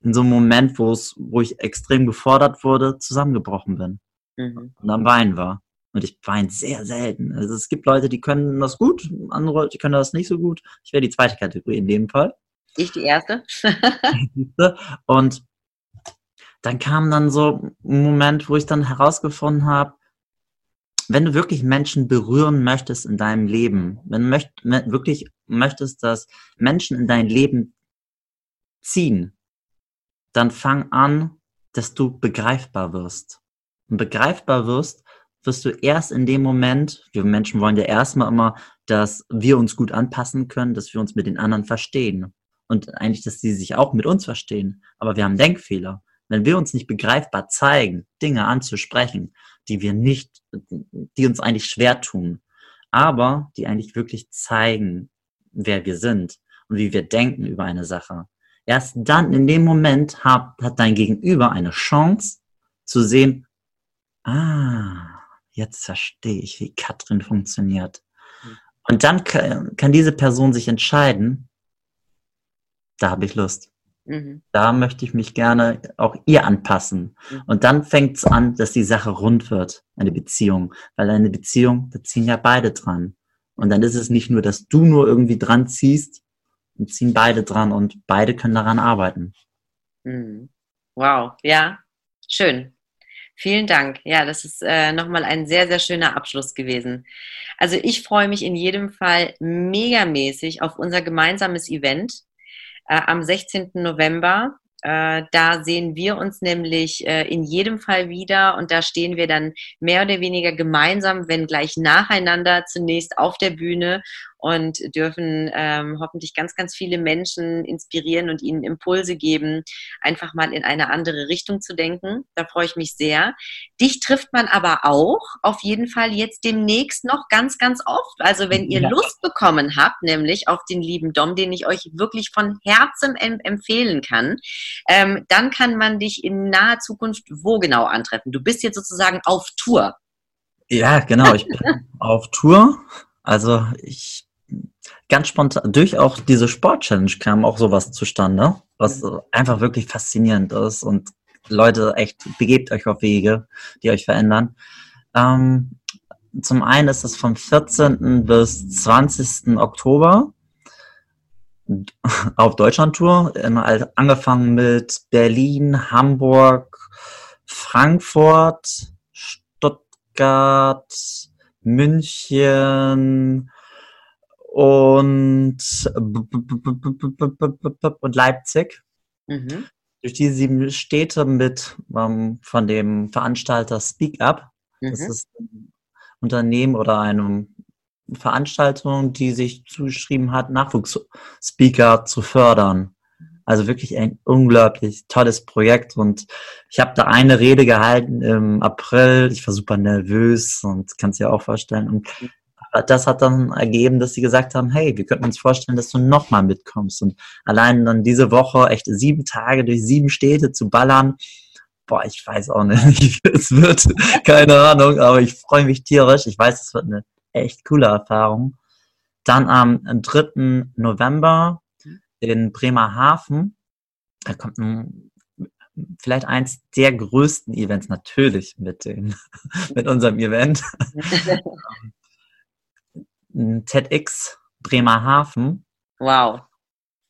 in so einem Moment, wo es, wo ich extrem gefordert wurde, zusammengebrochen bin. Mhm. Und am Weinen war. Und ich weine sehr selten. Also es gibt Leute, die können das gut, andere Leute, die können das nicht so gut. Ich wäre die zweite Kategorie in dem Fall. Ich die erste. (laughs) und dann kam dann so ein Moment, wo ich dann herausgefunden habe, wenn du wirklich Menschen berühren möchtest in deinem Leben, wenn du möcht, wirklich möchtest, dass Menschen in dein Leben ziehen, dann fang an, dass du begreifbar wirst. Und begreifbar wirst, wirst du erst in dem Moment, wir Menschen wollen ja erstmal immer, dass wir uns gut anpassen können, dass wir uns mit den anderen verstehen. Und eigentlich, dass sie sich auch mit uns verstehen. Aber wir haben Denkfehler. Wenn wir uns nicht begreifbar zeigen, Dinge anzusprechen, die wir nicht, die uns eigentlich schwer tun, aber die eigentlich wirklich zeigen, wer wir sind und wie wir denken über eine Sache. Erst dann, in dem Moment, hat, hat dein Gegenüber eine Chance zu sehen, ah, jetzt verstehe ich, wie Katrin funktioniert. Und dann kann, kann diese Person sich entscheiden, da habe ich Lust. Mhm. Da möchte ich mich gerne auch ihr anpassen. Mhm. Und dann fängt es an, dass die Sache rund wird, eine Beziehung. Weil eine Beziehung, da ziehen ja beide dran. Und dann ist es nicht nur, dass du nur irgendwie dran ziehst, und ziehen beide dran und beide können daran arbeiten. Mhm. Wow, ja, schön. Vielen Dank. Ja, das ist äh, nochmal ein sehr, sehr schöner Abschluss gewesen. Also ich freue mich in jedem Fall megamäßig auf unser gemeinsames Event äh, am 16. November. Äh, da sehen wir uns nämlich äh, in jedem Fall wieder und da stehen wir dann mehr oder weniger gemeinsam, wenn gleich nacheinander zunächst auf der Bühne und dürfen ähm, hoffentlich ganz, ganz viele Menschen inspirieren und ihnen Impulse geben, einfach mal in eine andere Richtung zu denken. Da freue ich mich sehr. Dich trifft man aber auch auf jeden Fall jetzt demnächst noch ganz, ganz oft. Also wenn ihr ja. Lust bekommen habt, nämlich auf den lieben Dom, den ich euch wirklich von Herzen em empfehlen kann, ähm, dann kann man dich in naher Zukunft wo genau antreffen? Du bist jetzt sozusagen auf Tour. Ja, genau. Ich bin (laughs) auf Tour. Also ich ganz spontan, durch auch diese Sport-Challenge kam auch sowas zustande, was mhm. einfach wirklich faszinierend ist und Leute, echt, begebt euch auf Wege, die euch verändern. Ähm, zum einen ist es vom 14. bis 20. Oktober auf Deutschland-Tour, angefangen mit Berlin, Hamburg, Frankfurt, Stuttgart, München und, und Leipzig. Mhm. Durch diese sieben Städte mit ähm, von dem Veranstalter Speak Up. Mhm. Das ist ein Unternehmen oder eine Veranstaltung, die sich zugeschrieben hat, Nachwuchsspeaker zu fördern. Also wirklich ein unglaublich tolles Projekt und ich habe da eine Rede gehalten im April. Ich war super nervös und kannst dir auch vorstellen. Und das hat dann ergeben, dass sie gesagt haben, hey, wir könnten uns vorstellen, dass du nochmal mitkommst. Und allein dann diese Woche echt sieben Tage durch sieben Städte zu ballern, boah, ich weiß auch nicht, wie (laughs) es wird. (laughs) Keine Ahnung, aber ich freue mich tierisch. Ich weiß, es wird eine echt coole Erfahrung. Dann am 3. November in Bremerhaven. Da kommt ein, vielleicht eins der größten Events natürlich mit dem, (laughs) mit unserem Event. TEDx Bremerhaven. Wow.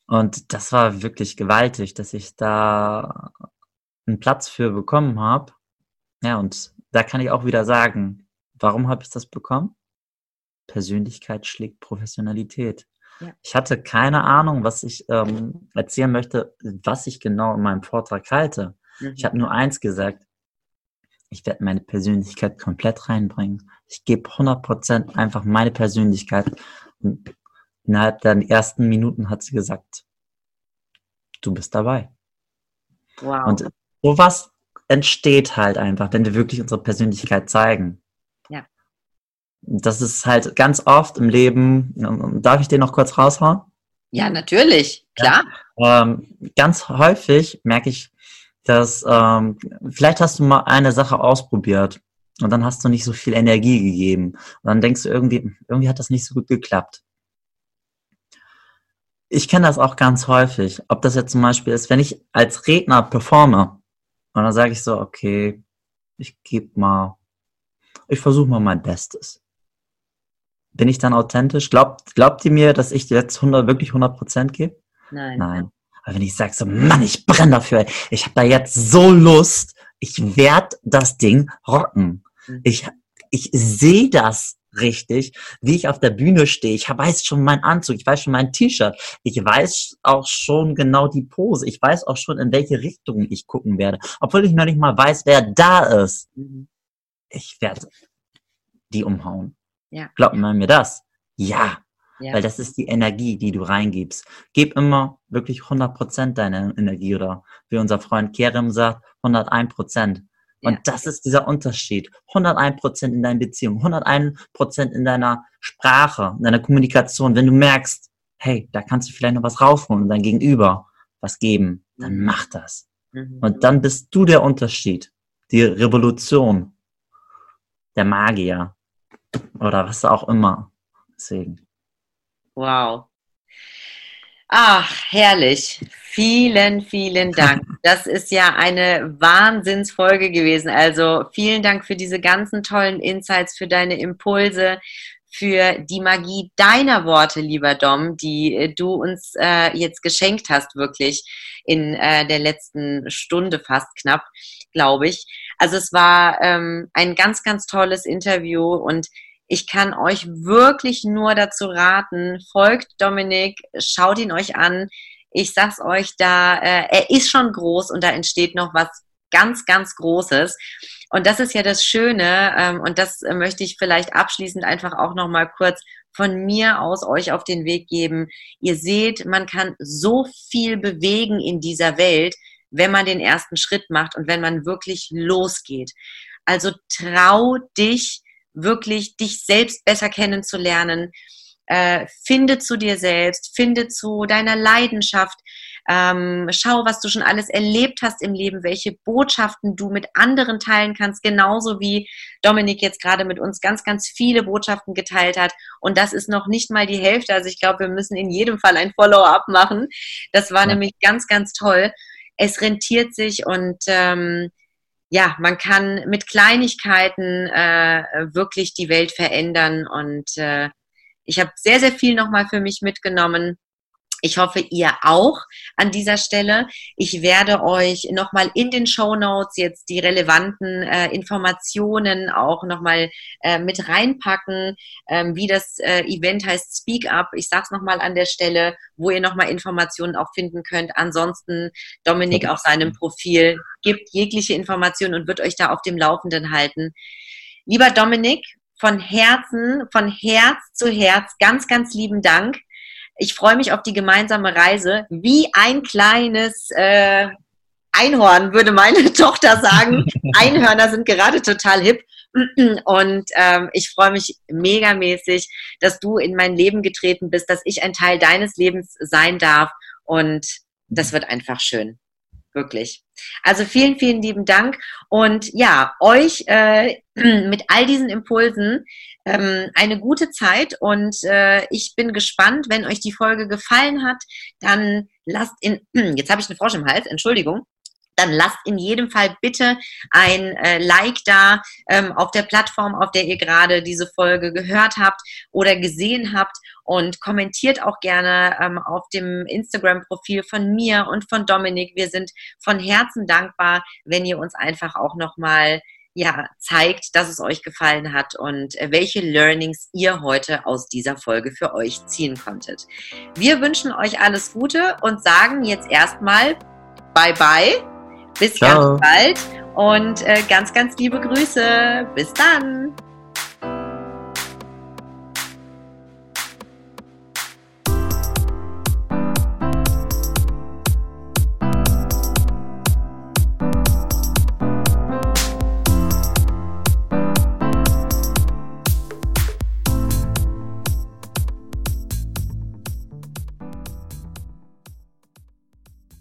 Und das war wirklich gewaltig, dass ich da einen Platz für bekommen habe. Ja, und da kann ich auch wieder sagen, warum habe ich das bekommen? Persönlichkeit schlägt Professionalität. Ich hatte keine Ahnung, was ich ähm, erzählen möchte, was ich genau in meinem Vortrag halte. Mhm. Ich habe nur eins gesagt. Ich werde meine Persönlichkeit komplett reinbringen. Ich gebe 100% einfach meine Persönlichkeit. Und innerhalb der ersten Minuten hat sie gesagt, du bist dabei. Wow. Und sowas entsteht halt einfach, wenn wir wirklich unsere Persönlichkeit zeigen das ist halt ganz oft im Leben, darf ich den noch kurz raushauen? Ja, natürlich, klar. Ja, ähm, ganz häufig merke ich, dass ähm, vielleicht hast du mal eine Sache ausprobiert und dann hast du nicht so viel Energie gegeben. Und dann denkst du irgendwie, irgendwie hat das nicht so gut geklappt. Ich kenne das auch ganz häufig. Ob das jetzt zum Beispiel ist, wenn ich als Redner performe und dann sage ich so, okay, ich gebe mal, ich versuche mal mein Bestes bin ich dann authentisch? Glaubt, glaubt ihr mir, dass ich jetzt 100, wirklich 100 Prozent gebe? Nein. Nein. Aber wenn ich sage so, Mann, ich brenne dafür, ich habe da jetzt so Lust, ich werde das Ding rocken. Mhm. Ich, ich sehe das richtig, wie ich auf der Bühne stehe. Ich weiß schon meinen Anzug, ich weiß schon mein T-Shirt, ich weiß auch schon genau die Pose, ich weiß auch schon, in welche Richtung ich gucken werde, obwohl ich noch nicht mal weiß, wer da ist. Mhm. Ich werde die umhauen. Ja. Glaubt man mir das? Ja. Ja. Weil das ist die Energie, die du reingibst. Gib immer wirklich 100% deine Energie oder wie unser Freund Kerem sagt, 101%. Und ja. das ist dieser Unterschied. 101% in deiner Beziehung, 101% in deiner Sprache, in deiner Kommunikation. Wenn du merkst, hey, da kannst du vielleicht noch was rausholen und dein Gegenüber was geben, dann mhm. mach das. Mhm. Und dann bist du der Unterschied, die Revolution, der Magier. Oder was auch immer. Deswegen. Wow. Ach, herrlich. Vielen, vielen Dank. Das ist ja eine Wahnsinnsfolge gewesen. Also vielen Dank für diese ganzen tollen Insights, für deine Impulse, für die Magie deiner Worte, lieber Dom, die äh, du uns äh, jetzt geschenkt hast, wirklich in äh, der letzten Stunde fast knapp, glaube ich. Also es war ähm, ein ganz, ganz tolles Interview und ich kann euch wirklich nur dazu raten, folgt Dominik, schaut ihn euch an. Ich sag's euch da, äh, er ist schon groß und da entsteht noch was ganz, ganz Großes. Und das ist ja das Schöne, ähm, und das möchte ich vielleicht abschließend einfach auch nochmal kurz von mir aus euch auf den Weg geben. Ihr seht, man kann so viel bewegen in dieser Welt, wenn man den ersten Schritt macht und wenn man wirklich losgeht. Also trau dich, wirklich dich selbst besser kennenzulernen. Äh, finde zu dir selbst, finde zu deiner Leidenschaft, ähm, schau, was du schon alles erlebt hast im Leben, welche Botschaften du mit anderen teilen kannst, genauso wie Dominik jetzt gerade mit uns ganz, ganz viele Botschaften geteilt hat. Und das ist noch nicht mal die Hälfte. Also ich glaube, wir müssen in jedem Fall ein Follow-up machen. Das war ja. nämlich ganz, ganz toll. Es rentiert sich und ähm, ja, man kann mit Kleinigkeiten äh, wirklich die Welt verändern. Und äh, ich habe sehr, sehr viel nochmal für mich mitgenommen. Ich hoffe, ihr auch an dieser Stelle. Ich werde euch nochmal in den Show Notes jetzt die relevanten äh, Informationen auch nochmal äh, mit reinpacken, ähm, wie das äh, Event heißt Speak Up. Ich sage es nochmal an der Stelle, wo ihr nochmal Informationen auch finden könnt. Ansonsten Dominik auf seinem Profil gibt jegliche Informationen und wird euch da auf dem Laufenden halten. Lieber Dominik, von Herzen, von Herz zu Herz, ganz, ganz lieben Dank ich freue mich auf die gemeinsame Reise. Wie ein kleines äh, Einhorn, würde meine (laughs) Tochter sagen. (laughs) Einhörner sind gerade total hip. Und ähm, ich freue mich megamäßig, dass du in mein Leben getreten bist, dass ich ein Teil deines Lebens sein darf. Und das wird einfach schön. Wirklich. Also vielen, vielen lieben Dank. Und ja, euch äh, (clears throat) mit all diesen Impulsen ähm, eine gute Zeit und äh, ich bin gespannt, wenn euch die Folge gefallen hat, dann lasst in, (clears throat) jetzt habe ich eine Frosch im Hals, Entschuldigung, dann lasst in jedem Fall bitte ein äh, Like da ähm, auf der Plattform, auf der ihr gerade diese Folge gehört habt oder gesehen habt und kommentiert auch gerne ähm, auf dem Instagram-Profil von mir und von Dominik. Wir sind von Herzen dankbar, wenn ihr uns einfach auch nochmal ja, zeigt, dass es euch gefallen hat und äh, welche Learnings ihr heute aus dieser Folge für euch ziehen konntet. Wir wünschen euch alles Gute und sagen jetzt erstmal Bye bye. Bis Ciao. ganz bald und äh, ganz, ganz liebe Grüße. Bis dann.